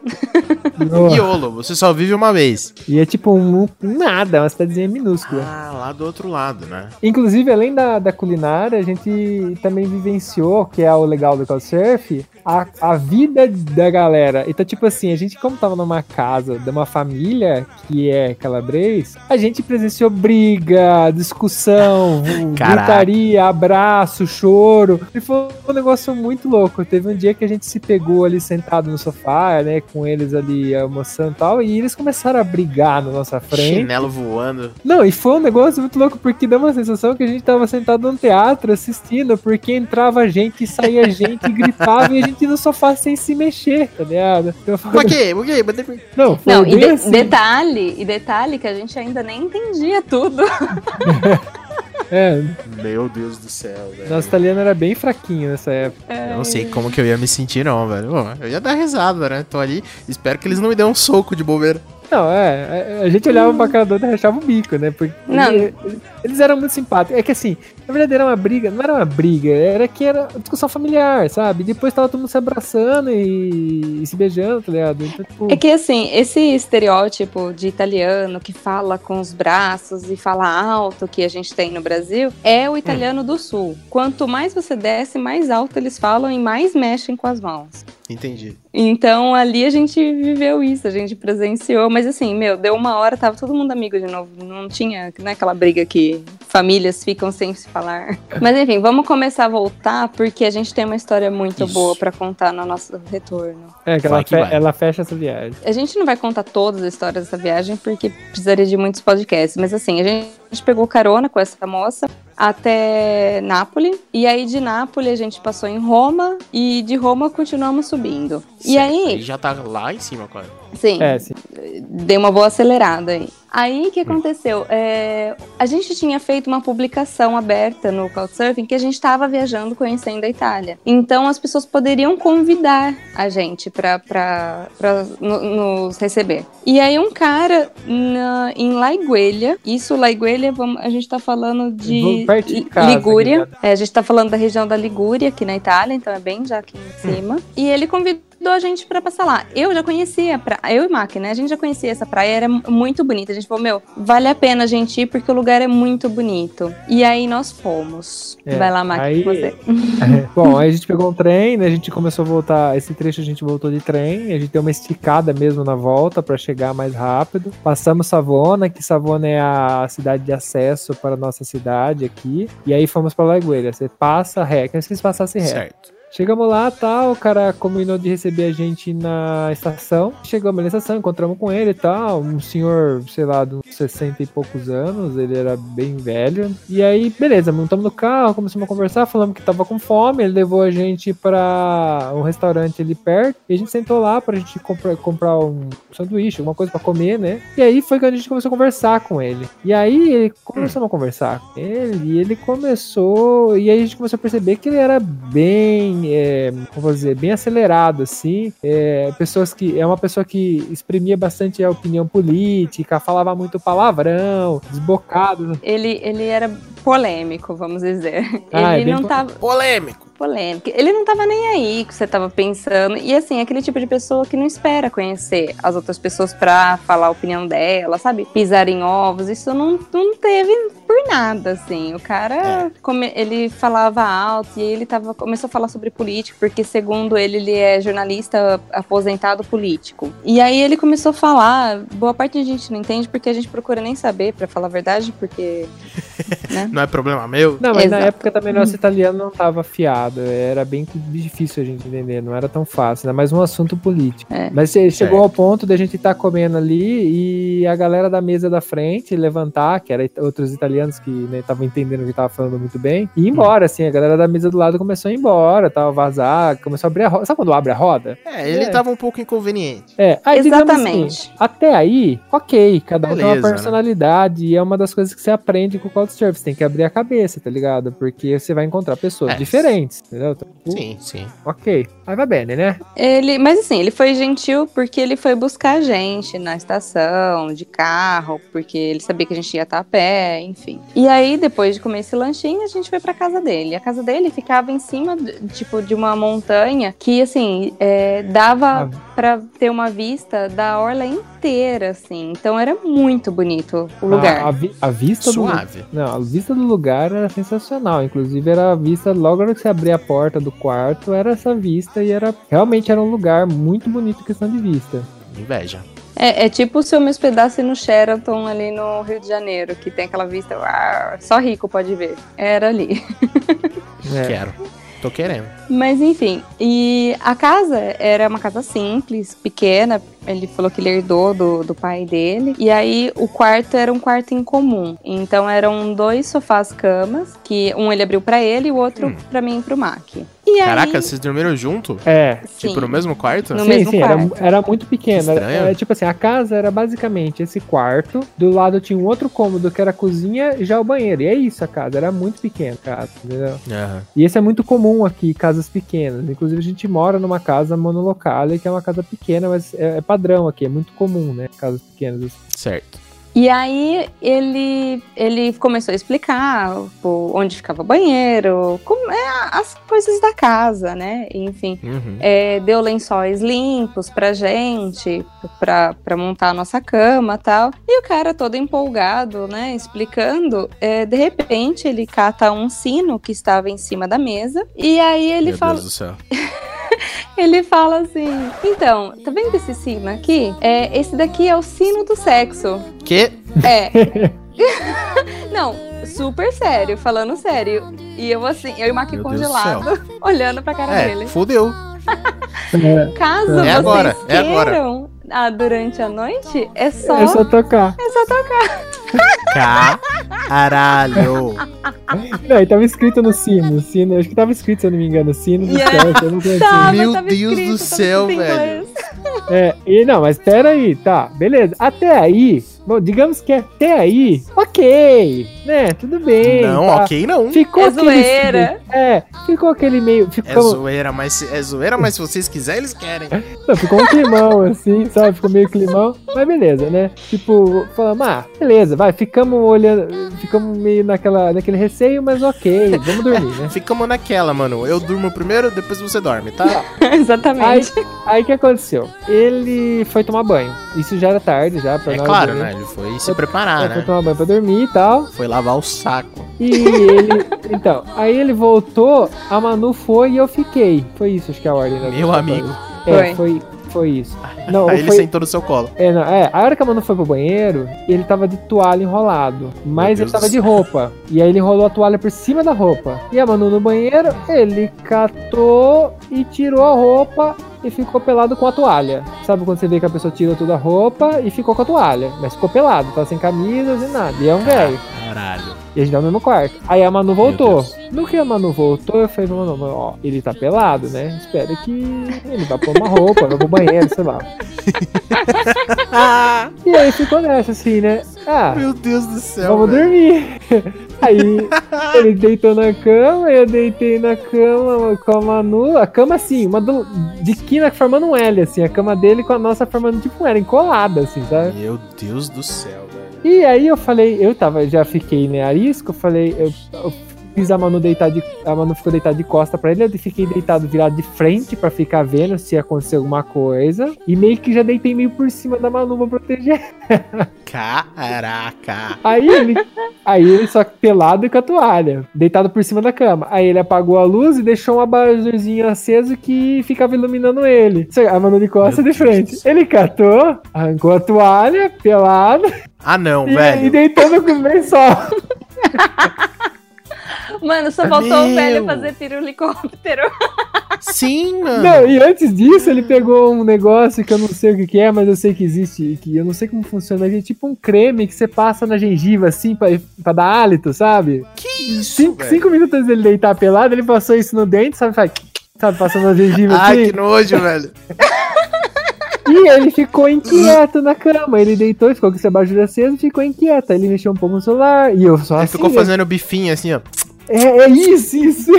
Iolo, você só vive uma vez. E é tipo um, um nada, uma cidadezinha minúscula. Ah, lá do outro lado, né? Inclusive, além da, da culinária, a gente também vivenciou, que é o legal do Couchsurf, a, a vida da galera. Então, tipo assim, a gente, como tava numa casa de uma família que é calabrês, a gente presenciou briga, discussão, Caraca. gritaria, abraço, choro. E foi um negócio muito louco. Teve um dia que a gente se pegou ali sentado no sofá, né, com eles ali almoçando e tal, e eles começaram a brigar na nossa frente. Chinelo voando. Não, e foi um negócio muito louco, porque dá uma sensação que a gente tava sentado num teatro assistindo, porque entrava gente, saía gente, gritava, e a gente no sofá sem se mexer, tá ligado? Então, foi- Por quê? Por quê? Não, foi Não, e de- assim. detalhe, e detalhe que a gente ainda nem entendia tudo. É, Meu Deus do céu, velho. nosso italiano era bem fraquinho nessa época. Eu não sei como que eu ia me sentir, não, velho. Bom, eu ia dar risada, né? Tô ali, espero que eles não me dêem um soco de bobeira. Não, é, a gente olhava pra cara do outro e rachava o bico, né? Porque Não. ele- eles eram muito simpáticos. É que assim, na verdade era uma briga, não era uma briga, era que era discussão familiar, sabe? Depois tava todo mundo se abraçando e, e se beijando, tá ligado? Então, tipo, É que assim, esse estereótipo de italiano que fala com os braços e fala alto que a gente tem no Brasil é o italiano do sul. Quanto mais você desce, mais alto eles falam e mais mexem com as mãos. Entendi. Então ali a gente viveu isso, a gente presenciou, mas assim, meu, deu uma hora, tava todo mundo amigo de novo, não tinha, não é aquela briga que famílias ficam sem se falar. Mas enfim, vamos começar a voltar porque a gente tem uma história muito Isso. boa pra contar no nosso retorno. É, que, ela, que fe- vai. ela fecha essa viagem. A gente não vai contar todas as histórias dessa viagem porque precisaria de muitos podcasts, mas assim, a gente pegou carona com essa moça até Nápoles, e aí de Nápoles a gente passou em Roma e de Roma continuamos subindo. E Certo, aí, já tá lá em cima, quase. Sim, É, sim. dei uma boa acelerada aí. Aí o que aconteceu? É, a gente tinha feito uma publicação aberta no Couchsurfing que a gente estava viajando conhecendo a Itália. Então as pessoas poderiam convidar a gente para nos receber. E aí um cara na- em Laiguelha, isso Laiguelha, vamos, a gente tá falando de de casa, Ligúria. aqui, É, a gente tá falando da região da Ligúria, aqui na Itália, então é bem já aqui em cima. E ele convidou a gente pra passar lá. Eu já conhecia a praia, eu e Mac, né? A gente já conhecia essa praia, era mu- muito bonita. A gente falou, meu, vale a pena a gente ir porque o lugar é muito bonito. E aí nós fomos. É, Vai lá, Mac, aí- você. Bom, aí a gente pegou um trem, né? A gente começou a voltar. Esse trecho a gente voltou de trem. A gente deu uma esticada mesmo na volta pra chegar mais rápido. Passamos Savona, que Savona é a cidade de acesso para a nossa cidade aqui. E aí fomos pra Lagoeira. Você passa ré, que se passasse ré. Certo. Chegamos lá, tal, o cara combinou de receber a gente na estação. Chegamos na estação, encontramos com ele e tal, um senhor, sei lá, de uns 60 e poucos anos, ele era bem velho. E aí, beleza, montamos no carro, começamos a conversar, falamos que tava com fome, ele levou a gente pra um restaurante ali perto, e a gente sentou lá pra gente comprar, comprar um sanduíche, alguma coisa pra comer, né? E aí foi quando a gente começou a conversar com ele. E aí, ele começamos a conversar com ele, e ele começou, e aí a gente começou a perceber que ele era bem é, como vou dizer, bem acelerado, assim. É, pessoas que, é uma pessoa que exprimia bastante a opinião política, falava muito palavrão, desbocado. Ele, ele era polêmico, vamos dizer. Ah, é ele bem não po- tava. Polêmico. Polêmica. Ele não tava nem aí que você tava pensando. E assim, aquele tipo de pessoa que não espera conhecer as outras pessoas pra falar a opinião dela, sabe? Pisar em ovos. Isso não, não teve por nada, assim. O cara, come- ele falava alto e ele tava, começou a falar sobre política, porque segundo ele, ele é jornalista aposentado político. E aí ele começou a falar, boa parte da gente não entende porque a gente procura nem saber, pra falar a verdade, porque... né? Não é problema meu. Não, mas na Exato. época também nosso italiano não tava afiado, era bem difícil a gente entender, não era tão fácil, era mais um assunto político. É. Mas che- chegou Certo. ao ponto de a gente estar comendo ali e a galera da mesa da frente levantar, que era outros italianos que estavam entendendo o que tava falando muito bem, e ir embora, assim, a galera da mesa do lado começou a ir embora, tal, vazar, começou a abrir a roda. Sabe quando abre a roda? É, ele É. tava um pouco inconveniente. É, aí, digamos Exatamente. assim, até aí, ok, cada um tem Beleza, uma né? personalidade e é uma das coisas que você aprende com o Couchsurfing, você tem que abrir a cabeça, tá ligado? Porque você vai encontrar pessoas É. diferentes, entendeu? Então, tipo, Sim, sim. Ok, aí vai bem, né? Ele, mas assim, ele foi gentil porque ele foi buscar a gente na estação, de carro, porque ele sabia que a gente ia estar a pé, enfim. E aí, depois de comer esse lanchinho, a gente foi pra casa dele. A casa dele ficava em cima, de- tipo, de uma montanha que, assim, é, dava Ah. pra ter uma vista da orla inteira, assim. Então era muito bonito o lugar. A, a vi- a vista do Suave. Não, a vista do lugar era sensacional. Inclusive, era a vista, logo na hora que você abria a porta do quarto, era essa vista e era realmente era um lugar muito bonito em questão de vista. Inveja. É, é tipo se eu me hospedasse no Sheraton ali no Rio de Janeiro, que tem aquela vista, uau, só rico pode ver. Era ali. É. Quero. Tô querendo. Mas enfim, e a casa era uma casa simples, pequena. Ele falou que ele herdou do, do pai dele. E aí o quarto era um quarto em comum. Então eram dois sofás camas, que um ele abriu pra ele e o outro Hum. pra mim e pro Mac. E Caraca, aí, vocês dormiram junto? É, sim, Tipo, no mesmo quarto? No sim, mesmo sim, era, quarto. era muito pequeno. Era, Estranho. era tipo assim, a casa era basicamente esse quarto. Do lado tinha um outro cômodo que era a cozinha e já o banheiro. E é isso a casa, era muito pequena a casa, entendeu? Aham. E esse é muito comum aqui, casas pequenas. Inclusive, a gente mora numa casa monolocale, que é uma casa pequena, mas é, é padrão aqui, é muito comum, né? Casas pequenas. assim. Certo. E aí ele, ele começou a explicar pô, onde ficava o banheiro, como é, as coisas da casa, né? Enfim. Uhum. É, deu lençóis limpos pra gente, pra, pra montar a nossa cama e tal. E o cara todo empolgado, né, explicando, é, de repente ele cata um sino que estava em cima da mesa, e aí ele Meu fala, Deus do céu. Ele fala assim: então, tá vendo esse sino aqui? É, esse daqui é o sino do sexo. Que? É. Não, super sério, falando sério. E eu assim, eu e o do congelado, olhando pra cara É, dele. fudeu. É, Caso É vocês agora, é agora. queiram ah, durante a noite, é só, é só tocar. é só tocar. Caralho. Não, e tava escrito no sino. sino acho que tava escrito, se eu não me engano, sino do alguma coisa assim. Tava, Meu tava Deus escrito, do céu, velho. É, e não, mas pera aí, tá, beleza. Até aí, bom, digamos que até aí, ok, né, tudo bem. Não, tá. ok não. Ficou É aquele, zoeira. É, ficou aquele meio, É ficou, zoeira, mas se- é zoeira, mas se vocês quiserem, eles querem. não, ficou um climão assim, sabe, ficou meio climão, mas beleza, né, tipo, falamos, ah, beleza, vai, ficamos olhando, ficamos meio naquela, naquele receio, mas ok, vamos dormir, né. Ficamos naquela, mano. Eu durmo primeiro, depois você dorme, tá? Exatamente. aí o que aconteceu? Ele foi tomar banho, isso já era tarde, já, pra É nós claro, dormir. né? Ele foi se preparar, Ele foi né? tomar banho pra dormir e tal. Foi lavar o saco. E ele. Então, aí ele voltou, a Manu foi e eu fiquei. Foi isso, acho que é a ordem. né? Meu amigo. É, foi, foi isso. Não, Aí ele foi, sentou no seu colo. é, não, é, a hora que a Manu foi pro banheiro, ele tava de toalha enrolado. Mas ele tava de roupa. E aí ele enrolou a toalha por cima da roupa. E a Manu no banheiro, ele catou e tirou a roupa e ficou pelado com a toalha. Sabe quando você vê que a pessoa tirou toda a roupa e ficou com a toalha? Mas ficou pelado, tava sem camisas e nada. E é um velho. Caralho. E a gente tá no mesmo quarto. Aí a Manu voltou. No que a Manu voltou, eu falei, mano, mano, ó, ele tá pelado, né? Espero que ele vá pôr uma roupa, vai pro banheiro, sei lá. e aí ficou nessa, assim, né? Ah, Meu Deus do céu. vamos velho. dormir. Aí ele deitou na cama, eu deitei na cama com a Manu. A cama, assim, uma do, de quina formando um L, assim. A cama dele com a nossa formando tipo um L, encolada, assim, sabe? Meu Deus do céu, velho. E aí eu falei, eu tava, já fiquei né, arisco, eu falei, eu, eu fiz a Manu deitar de. A Manu ficou deitada de costa pra ele, eu fiquei deitado virado de frente pra ficar vendo se ia acontecer alguma coisa. E meio que já deitei meio por cima da Manu pra proteger. Caraca. Aí ele. Aí ele só pelado e com a toalha, deitado por cima da cama. Aí ele apagou a luz e deixou um abajurzinho aceso que ficava iluminando ele. A Manu de costa Meu de Deus. frente. Ele catou, arrancou a toalha, pelado, Ah, não, e, e velho. deitou no lençol. Mano, só faltou o Meu. velho fazer pirulicóptero. Sim, mano. Não, e antes disso, ele pegou um negócio que eu não sei o que, que é, mas eu sei que existe, que eu não sei como funciona, mas é tipo um creme que você passa na gengiva, assim, pra, pra dar hálito, sabe? Que isso, Cinco, velho? cinco minutos antes dele deitar pelado, ele passou isso no dente, sabe? Faz, sabe, passando na gengiva Ai, assim. que nojo, velho. E ele ficou inquieto na cama. Ele deitou e ficou com esse abajur aceso e ficou inquieto. Aí ele mexeu um pouco no celular e eu só Ele assim. ficou né? fazendo bifinho assim, ó. É, é isso, isso.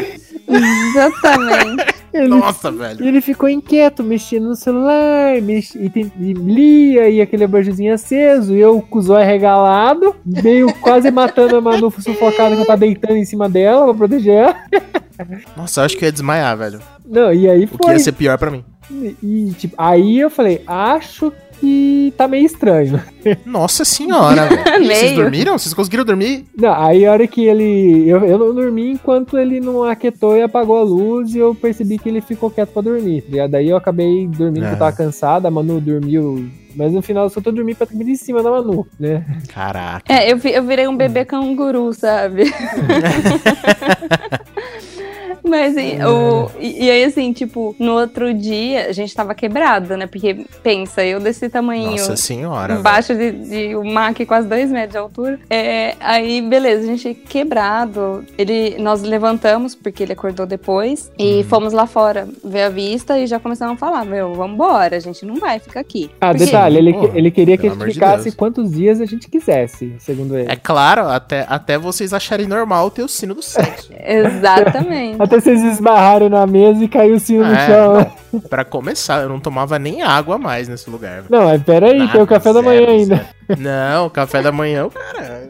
Exatamente. Ele Nossa, velho. E ele ficou inquieto, mexendo no celular, mex... e, tem- e lia, e aquele abajurzinho aceso, e eu com o zóio regalado, meio quase matando a Manu sufocada que eu tava deitando em cima dela pra proteger ela. Nossa, eu acho que eu ia desmaiar, velho. Não, e aí O que foi. ia ser pior pra mim. E, tipo, aí eu falei, acho que tá meio estranho. Nossa senhora. E Vocês dormiram? Vocês conseguiram dormir? Não, aí a hora que ele. Eu, eu não dormi enquanto ele não aquietou e apagou a luz e eu percebi que ele ficou quieto pra dormir. tá ligado? Daí eu acabei dormindo porque eu tava Ah. cansado, a Manu dormiu. Mas no final eu só tô dormindo pra dormir em cima da Manu, né? Caraca. É, eu, vi- eu virei um bebê canguru, sabe? Mas e, o, e, e aí, assim, tipo, no outro dia, a gente tava quebrado, né? Porque, pensa, eu desse tamanho. Nossa senhora. Embaixo de, de o Mac, quase dois metros de altura. É, aí, beleza, a gente quebrado. Ele, nós levantamos, porque ele acordou depois, e Uhum. fomos lá fora ver a vista e já começamos a falar: Meu, vambora, a gente não vai ficar aqui. Ah, Porque- detalhe, ele, Porra, ele queria que a gente de ficasse Deus. quantos dias a gente quisesse, segundo ele. É claro, até, até vocês acharem normal ter o sino do sexo. Exatamente. Até vocês esbarraram na mesa e caiu o sino no É, chão. Pra começar, eu não tomava nem água mais nesse lugar. Não, mas peraí, tem o Nada, café da zero, manhã ainda. zero. Não, café da manhã, o cara.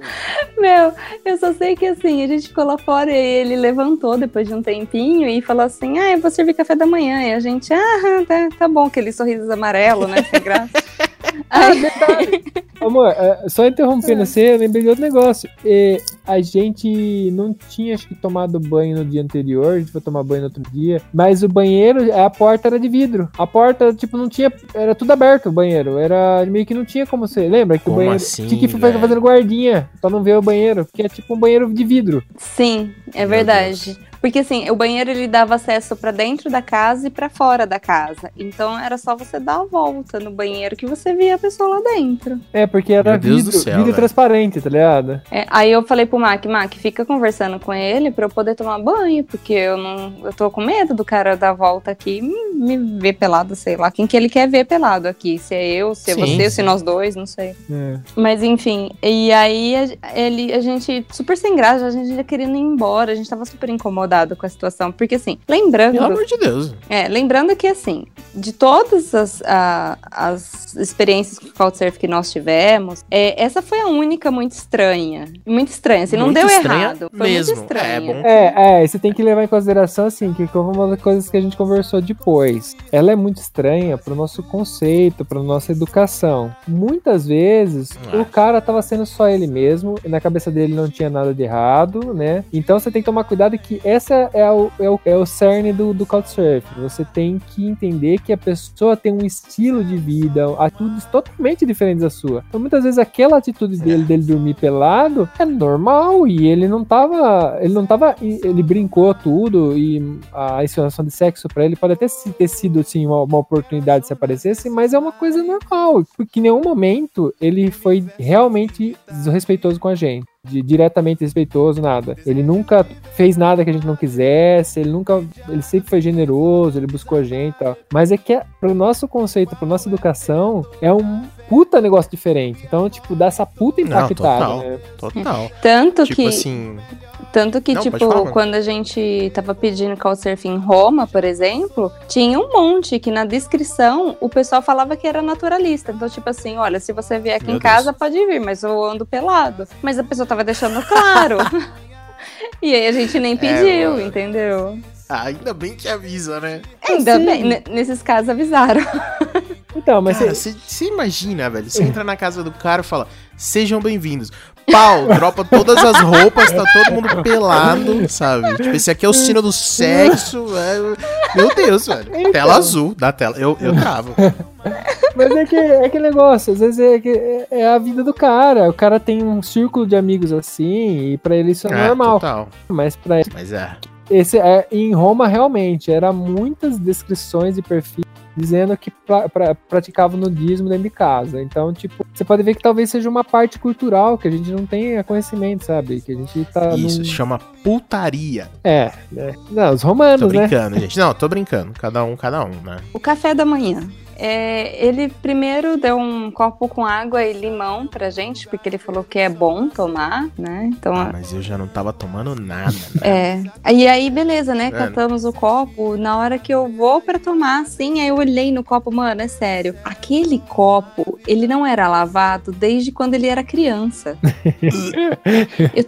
Meu, eu só sei que assim, a gente ficou lá fora e ele levantou depois de um tempinho e falou assim: Ah, eu vou servir café da manhã. E a gente, ah, tá, tá bom, aquele sorriso amarelo, né? Sem graça. Ah, detalhe. Amor, é, só interrompendo você, eu lembrei de outro negócio. E a gente não tinha, acho que, tomado banho no dia anterior, a gente foi tomar banho no outro dia, mas o banheiro, a porta era de vidro. A porta, tipo, não tinha. Era tudo aberto o banheiro. Era meio que não tinha como você. Lembra que Como o banheiro assim, tinha que ficar fazendo guardinha pra não ver o banheiro, porque é tipo um banheiro de vidro. Sim, é Meu verdade. Porque assim, o banheiro ele dava acesso pra dentro da casa e pra fora da casa. Então era só você dar a volta no banheiro que você via a pessoa lá dentro. É, porque era vidro, céu, vidro transparente, tá ligado? É, aí eu falei pro Mac, Mac, fica conversando com ele pra eu poder tomar banho, porque eu não. Eu tô com medo do cara dar a volta aqui e me, me ver pelado, sei lá. Quem que ele quer ver pelado aqui? Se é eu, se é Sim, você, sim. se nós dois, não sei. É. Mas enfim, e aí a, ele, a gente, super sem graça, a gente já querendo ir embora, a gente tava super incomodado com a situação. Porque assim, lembrando. Pelo amor de Deus. É, lembrando que assim, de todas as, a- as experiências com Couchsurf que nós tivemos, é, essa foi a única muito estranha. Muito estranha, assim, não Muito deu estranha errado. Foi mesmo. muito estranha. É, bom. É, é, você tem que levar em consideração, assim, que como uma das coisas que a gente conversou depois, ela é muito estranha pro nosso conceito, pra nossa educação. Muitas vezes, É. o cara tava sendo só ele mesmo, e na cabeça dele não tinha nada de errado, né? Então você tem que tomar cuidado que essa é o, é o, é o cerne do, do Couchsurf. Você tem que entender que a pessoa tem um estilo de vida, atitudes totalmente diferentes da sua. Então muitas vezes aquela atitude dele, dele dormir pelado, é normal e ele não tava. Ele não tava. Ele brincou tudo e a insinuação de sexo pra ele pode até ter sido assim, uma, uma oportunidade se aparecesse, mas é uma coisa normal. Porque em nenhum momento ele foi realmente desrespeitoso com a gente. De, diretamente respeitoso, nada. Ele nunca fez nada que a gente não quisesse, ele nunca. Ele sempre foi generoso, ele buscou a gente e tal. Mas é que, é, pro nosso conceito, pra nossa educação, é um puta negócio diferente. Então, tipo, dá essa puta Não, impactada, total. né? Total. Tanto tipo que. assim. Tanto que, Não, tipo, quando a gente tava pedindo Couchsurf em Roma, por exemplo, tinha um monte que na descrição o pessoal falava que era naturalista. Então, tipo assim, olha, se você vier aqui Meu em casa, pode vir, mas eu ando pelado. Mas a pessoa tava deixando claro. e aí a gente nem pediu, mano. entendeu? Ah, ainda bem que avisa, né? Ainda sim. bem, ne- nesses casos avisaram. Então, mas Cara, cê- você imagina, velho. Você entra na casa do cara e fala: Sejam bem-vindos. Pau, dropa todas as roupas, tá todo mundo pelado, sabe? Tipo, esse aqui é o sino do sexo. é- Meu Deus, velho. Então. Tela azul da tela. Eu, eu travo. Mas é que é aquele negócio, às vezes é, que é- é a vida do cara. O cara tem um círculo de amigos assim, e pra ele isso é, normal. Total. Mas pra Mas é. esse é, em Roma realmente era muitas descrições e perfis dizendo que pra, pra, praticava nudismo dentro de casa. Então, tipo, você pode ver que talvez seja uma parte cultural que a gente não tem conhecimento, sabe? Que a gente tá Isso, num... chama putaria. É, é. Não, os Tô romanos, né? brincando, gente. Não, tô brincando. Cada um, cada um, né? O café da manhã. É, ele primeiro deu um copo com água e limão pra gente, porque ele falou que é bom tomar, né? Então, Ah, mas eu já não tava tomando nada, né? é. E aí, beleza, né? É. Catamos o copo. Na hora que eu vou pra tomar, assim, aí eu olhei no copo, mano, é sério. Aquele copo, ele não era lavado desde quando ele era criança. eu,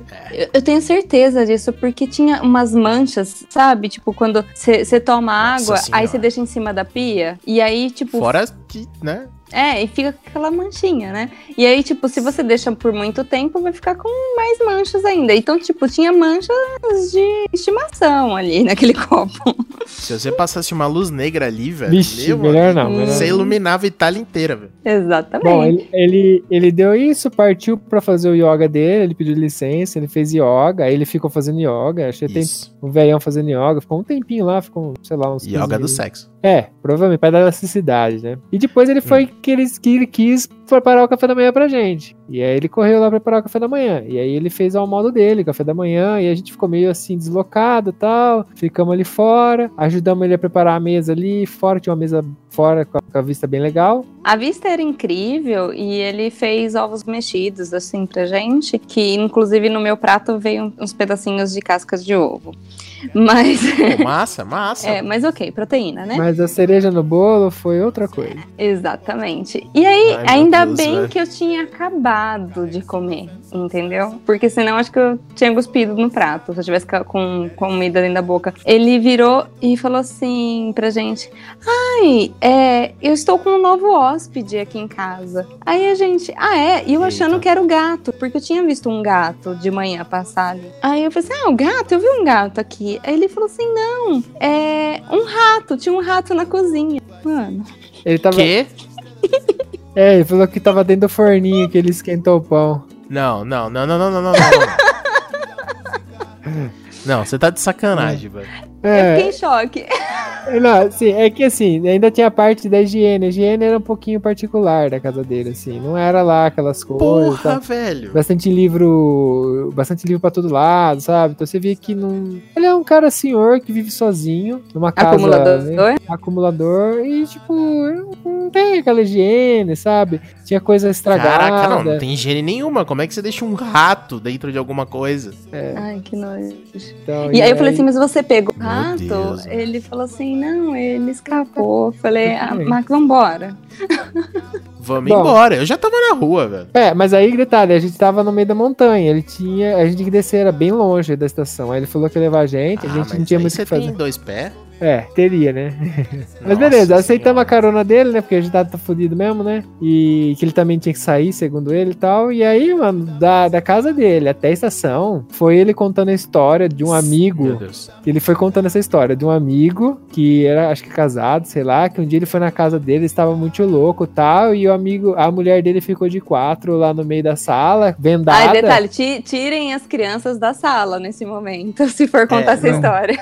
eu- tenho certeza disso, porque tinha umas manchas, sabe? Tipo, quando você toma Nossa água, aí você deixa em cima da pia, e aí, tipo, Fora que, né? É, e fica com aquela manchinha, né? E aí, tipo, se você deixa por muito tempo, vai ficar com mais manchas ainda. Então, tipo, tinha manchas de estimação ali naquele copo. Se você passasse uma luz negra ali, velho. Vixe, meu melhor não. Melhor Você não. iluminava a Itália inteira, velho. Exatamente. Bom, ele, ele, ele deu isso, partiu pra fazer o yoga dele, ele pediu licença, ele fez yoga, aí ele ficou fazendo yoga, achei tem um velhão fazendo yoga, ficou um tempinho lá, ficou, sei lá, uns 15 Yoga do sexo. É, provavelmente, para dar elasticidade, né? E depois ele foi que ele, que ele quis preparar o café da manhã pra gente. E aí ele correu lá preparar o café da manhã. E aí ele fez ao modo dele, café da manhã, e a gente ficou meio assim deslocado tal. Ficamos ali fora, ajudamos ele a preparar a mesa ali fora, tinha uma mesa fora com a, com a vista bem legal. A vista era incrível e ele fez ovos mexidos, assim, pra gente. Que, inclusive, no meu prato veio uns pedacinhos de cascas de ovo. Mas, Pô, massa, massa. é, mas ok, proteína, né? Mas a cereja no bolo foi outra coisa. Exatamente. E aí, Ai, ainda Deus, bem velho. que eu tinha acabado de comer, entendeu? Porque senão acho que eu tinha cuspido no prato, se eu tivesse com comida dentro da boca. Ele virou e falou assim pra gente: Ai, é, eu estou com um novo hóspede aqui em casa. Aí a gente, ah, é? E eu achando Eita. que era o gato, porque eu tinha visto um gato de manhã passar ali. Aí eu falei assim: ah, o gato, eu vi um gato aqui. Aí ele falou assim: não, é um rato, tinha um rato na cozinha. Mano. Ele tava. Quê? É, ele falou que tava dentro do forninho que ele esquentou o pão. Não, não, não, não, não, não, não. Não, não você tá de sacanagem, velho. Eu É, fiquei em choque. não, assim, é que assim, ainda tinha a parte da higiene. A higiene era um pouquinho particular da casa dele, assim. Não era lá aquelas coisas. Porra, tá? velho. Bastante livro. Bastante livro pra todo lado, sabe? Então você via que não. Ele é um cara senhor que vive sozinho, numa casa. Acumulador. né, acumulador e, tipo, não tem aquela higiene, sabe? Tinha coisa estragada. Caraca, não, não tem higiene nenhuma. Como é que você deixa um rato dentro de alguma coisa? Ai, que nojo. Então, E aí eu falei assim, mas você pegou o Meu Deus, ele falou assim, não, ele escapou. Eu Falei, ah. Marco, vambora. Vamos Bom. embora. Eu já tava na rua, velho. É, mas aí, detalhe, a gente tava no meio da montanha. Ele tinha. A gente tinha que descer, era bem longe da estação. Aí ele falou que ia levar a gente, a Ah, gente não tinha muito o você que fazer. tem dois pés. É, teria, né? Mas beleza, aceitamos a carona dele, né? Porque a gente tá, fudido mesmo, né? E que ele também tinha que sair, segundo ele e tal. E aí, mano, da, da casa dele até a estação, foi ele contando a história de um Meu amigo. Deus. Ele foi contando essa história de um amigo que era, acho que casado, sei lá, que um dia ele foi na casa dele, estava muito louco e tal. E o amigo, a mulher dele ficou de quatro lá no meio da sala, vendada. Ai, detalhe, ti- tirem as crianças da sala nesse momento, se for contar É, essa não. história.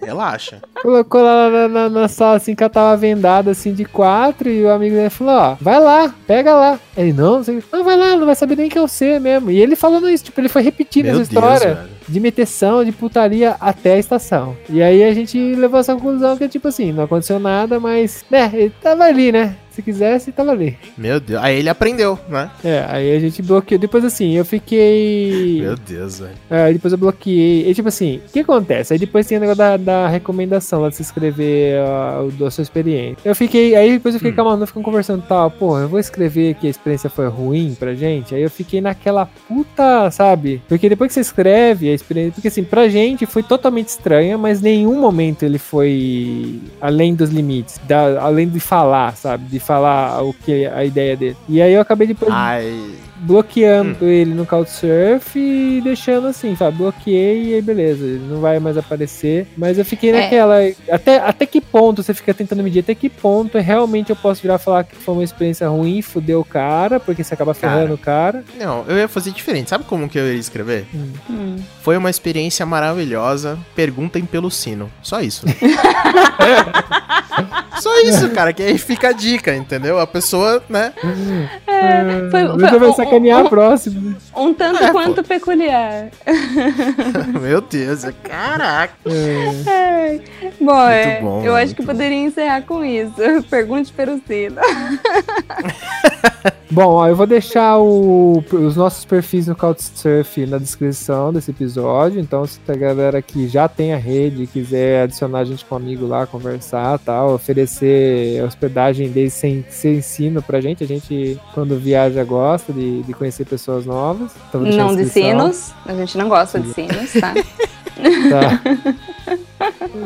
Relaxa. Colocou lá na, na- na sala assim que ela tava vendada assim de quatro e o amigo dele falou, ó, vai lá, pega lá. Ele, não, não, sei, não vai lá, não vai saber nem que é você mesmo. E ele falando isso, tipo, ele foi repetindo Meu essa Deus, história velho. De meteção, de putaria até a estação. E aí a gente levou essa conclusão que, tipo assim, não aconteceu nada, mas, né, ele tava ali, né? Se quisesse, tava ali. Meu Deus. Aí ele aprendeu, né? É, aí a gente bloqueou. Depois, assim, eu fiquei. Meu Deus, velho. É, aí depois eu bloqueei. E tipo assim, o que acontece? Aí depois tem o negócio da, da recomendação lá de se escrever o- da sua experiência. Eu fiquei, aí depois eu fiquei Hum. com a Manu ficando conversando tal, pô, eu vou escrever que a experiência foi ruim pra gente. Aí eu fiquei naquela puta, sabe? Porque depois que você escreve a experiência, porque assim, pra gente foi totalmente estranha, mas nenhum momento ele foi além dos limites, da- além de falar, sabe? De falar o que a ideia dele. E aí eu acabei depois Ai. Bloqueando ele no Couchsurf e deixando assim, sabe? Bloqueei e aí beleza, ele não vai mais aparecer. Mas eu fiquei É. naquela. Até, até que ponto você fica tentando medir? Até que ponto realmente eu posso virar e falar que foi uma experiência ruim, fudeu o cara, porque você acaba Cara. ferrando o cara. Não, eu ia fazer diferente. Sabe como que eu iria escrever? Hum. Foi uma experiência maravilhosa. Perguntem pelo sino. Só isso. Só isso, cara. Que aí fica a dica, entendeu? A pessoa, né? É, foi, foi sacanear um, a próxima. né? um tanto É, pô. quanto peculiar. Meu Deus, caraca. É. Ai, Bom, é, bom, eu acho que bom. poderia encerrar com isso. Pergunte pelo Cino. Bom, ó, eu vou deixar o- os nossos perfis no Couchsurf na descrição desse episódio. Então, se a galera que já tem a rede quiser adicionar a gente com um amigo lá, conversar tal, oferecer hospedagem deles sem, sem ensino pra gente. A gente, quando viaja, gosta de, de conhecer pessoas novas. Então, Não de sinos. A gente não gosta de sinos, tá? Tá.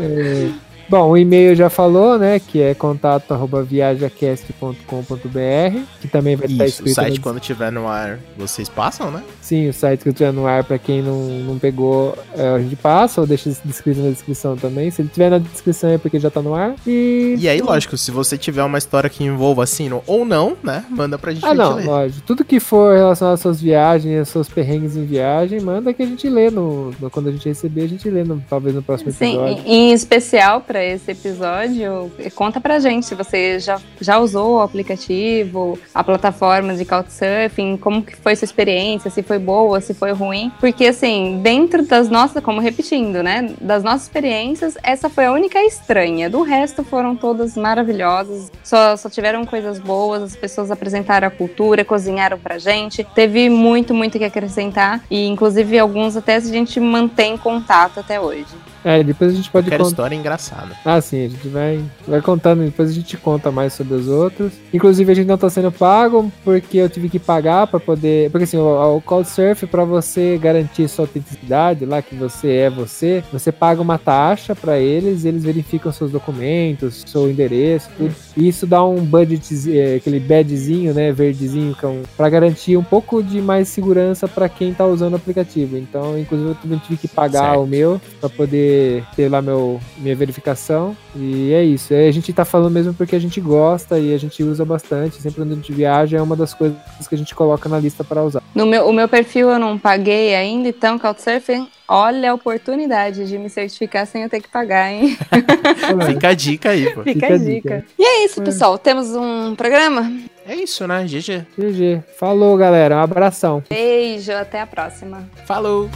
É, Bom, o e-mail já falou, né? Que é contato arroba viajacast.com.br, que também vai estar Isso, o escrito site na quando tiver no ar, vocês passam, né? Sim, o site que eu tiver no ar, pra quem não, não pegou, é, a gente passa, ou deixa descrito na descrição também. Se ele tiver na descrição é porque já tá no ar. E. E aí, lógico, se você tiver uma história que envolva sino ou não, né? Manda pra gente Ah, não, ler. lógico. Tudo que for relacionado às suas viagens, aos seus perrengues em viagem, manda que a gente lê no, no- quando a gente receber, a gente lê no- talvez no próximo Sim, episódio. em especial para esse episódio, conta pra gente se você já, já usou o aplicativo, a plataforma de Couchsurfing, como que foi sua experiência, se foi boa, se foi ruim. Porque, assim, dentro das nossas, como repetindo, né, das nossas experiências, essa foi a única estranha. Do resto foram todas maravilhosas, só, só tiveram coisas boas, as pessoas apresentaram a cultura, cozinharam pra gente. Teve muito, muito que acrescentar e, inclusive, alguns até a gente mantém contato até hoje. É, depois a gente pode contar. história engraçada. nada. Ah, sim, a gente vai, vai contando, depois a gente conta mais sobre os outros. Inclusive, a gente não tá sendo pago porque eu tive que pagar pra poder. Porque assim, o, o Couchsurf, pra você garantir sua autenticidade, lá que você é você, você paga uma taxa pra eles, eles verificam seus documentos, seu endereço, tudo. E isso dá um budget, é, aquele badzinho, né, verdezinho, que é um, pra garantir um pouco de mais segurança pra quem tá usando o aplicativo. Então, inclusive, eu também tive que pagar Certo. o meu pra poder ter lá meu, minha verificação. E é isso. É, a gente tá falando mesmo porque a gente gosta e a gente usa bastante. Sempre quando a gente viaja, é uma das coisas que a gente coloca na lista para usar. No meu, o meu perfil eu não paguei ainda, então, Couchsurfing, olha a oportunidade de me certificar sem eu ter que pagar, hein? Fica a dica aí, pô. Fica, Fica a dica. dica. E é isso, pessoal. Temos um programa? É isso, né? GG. GG. Falou, galera. Um abração. Beijo, até a próxima. Falou!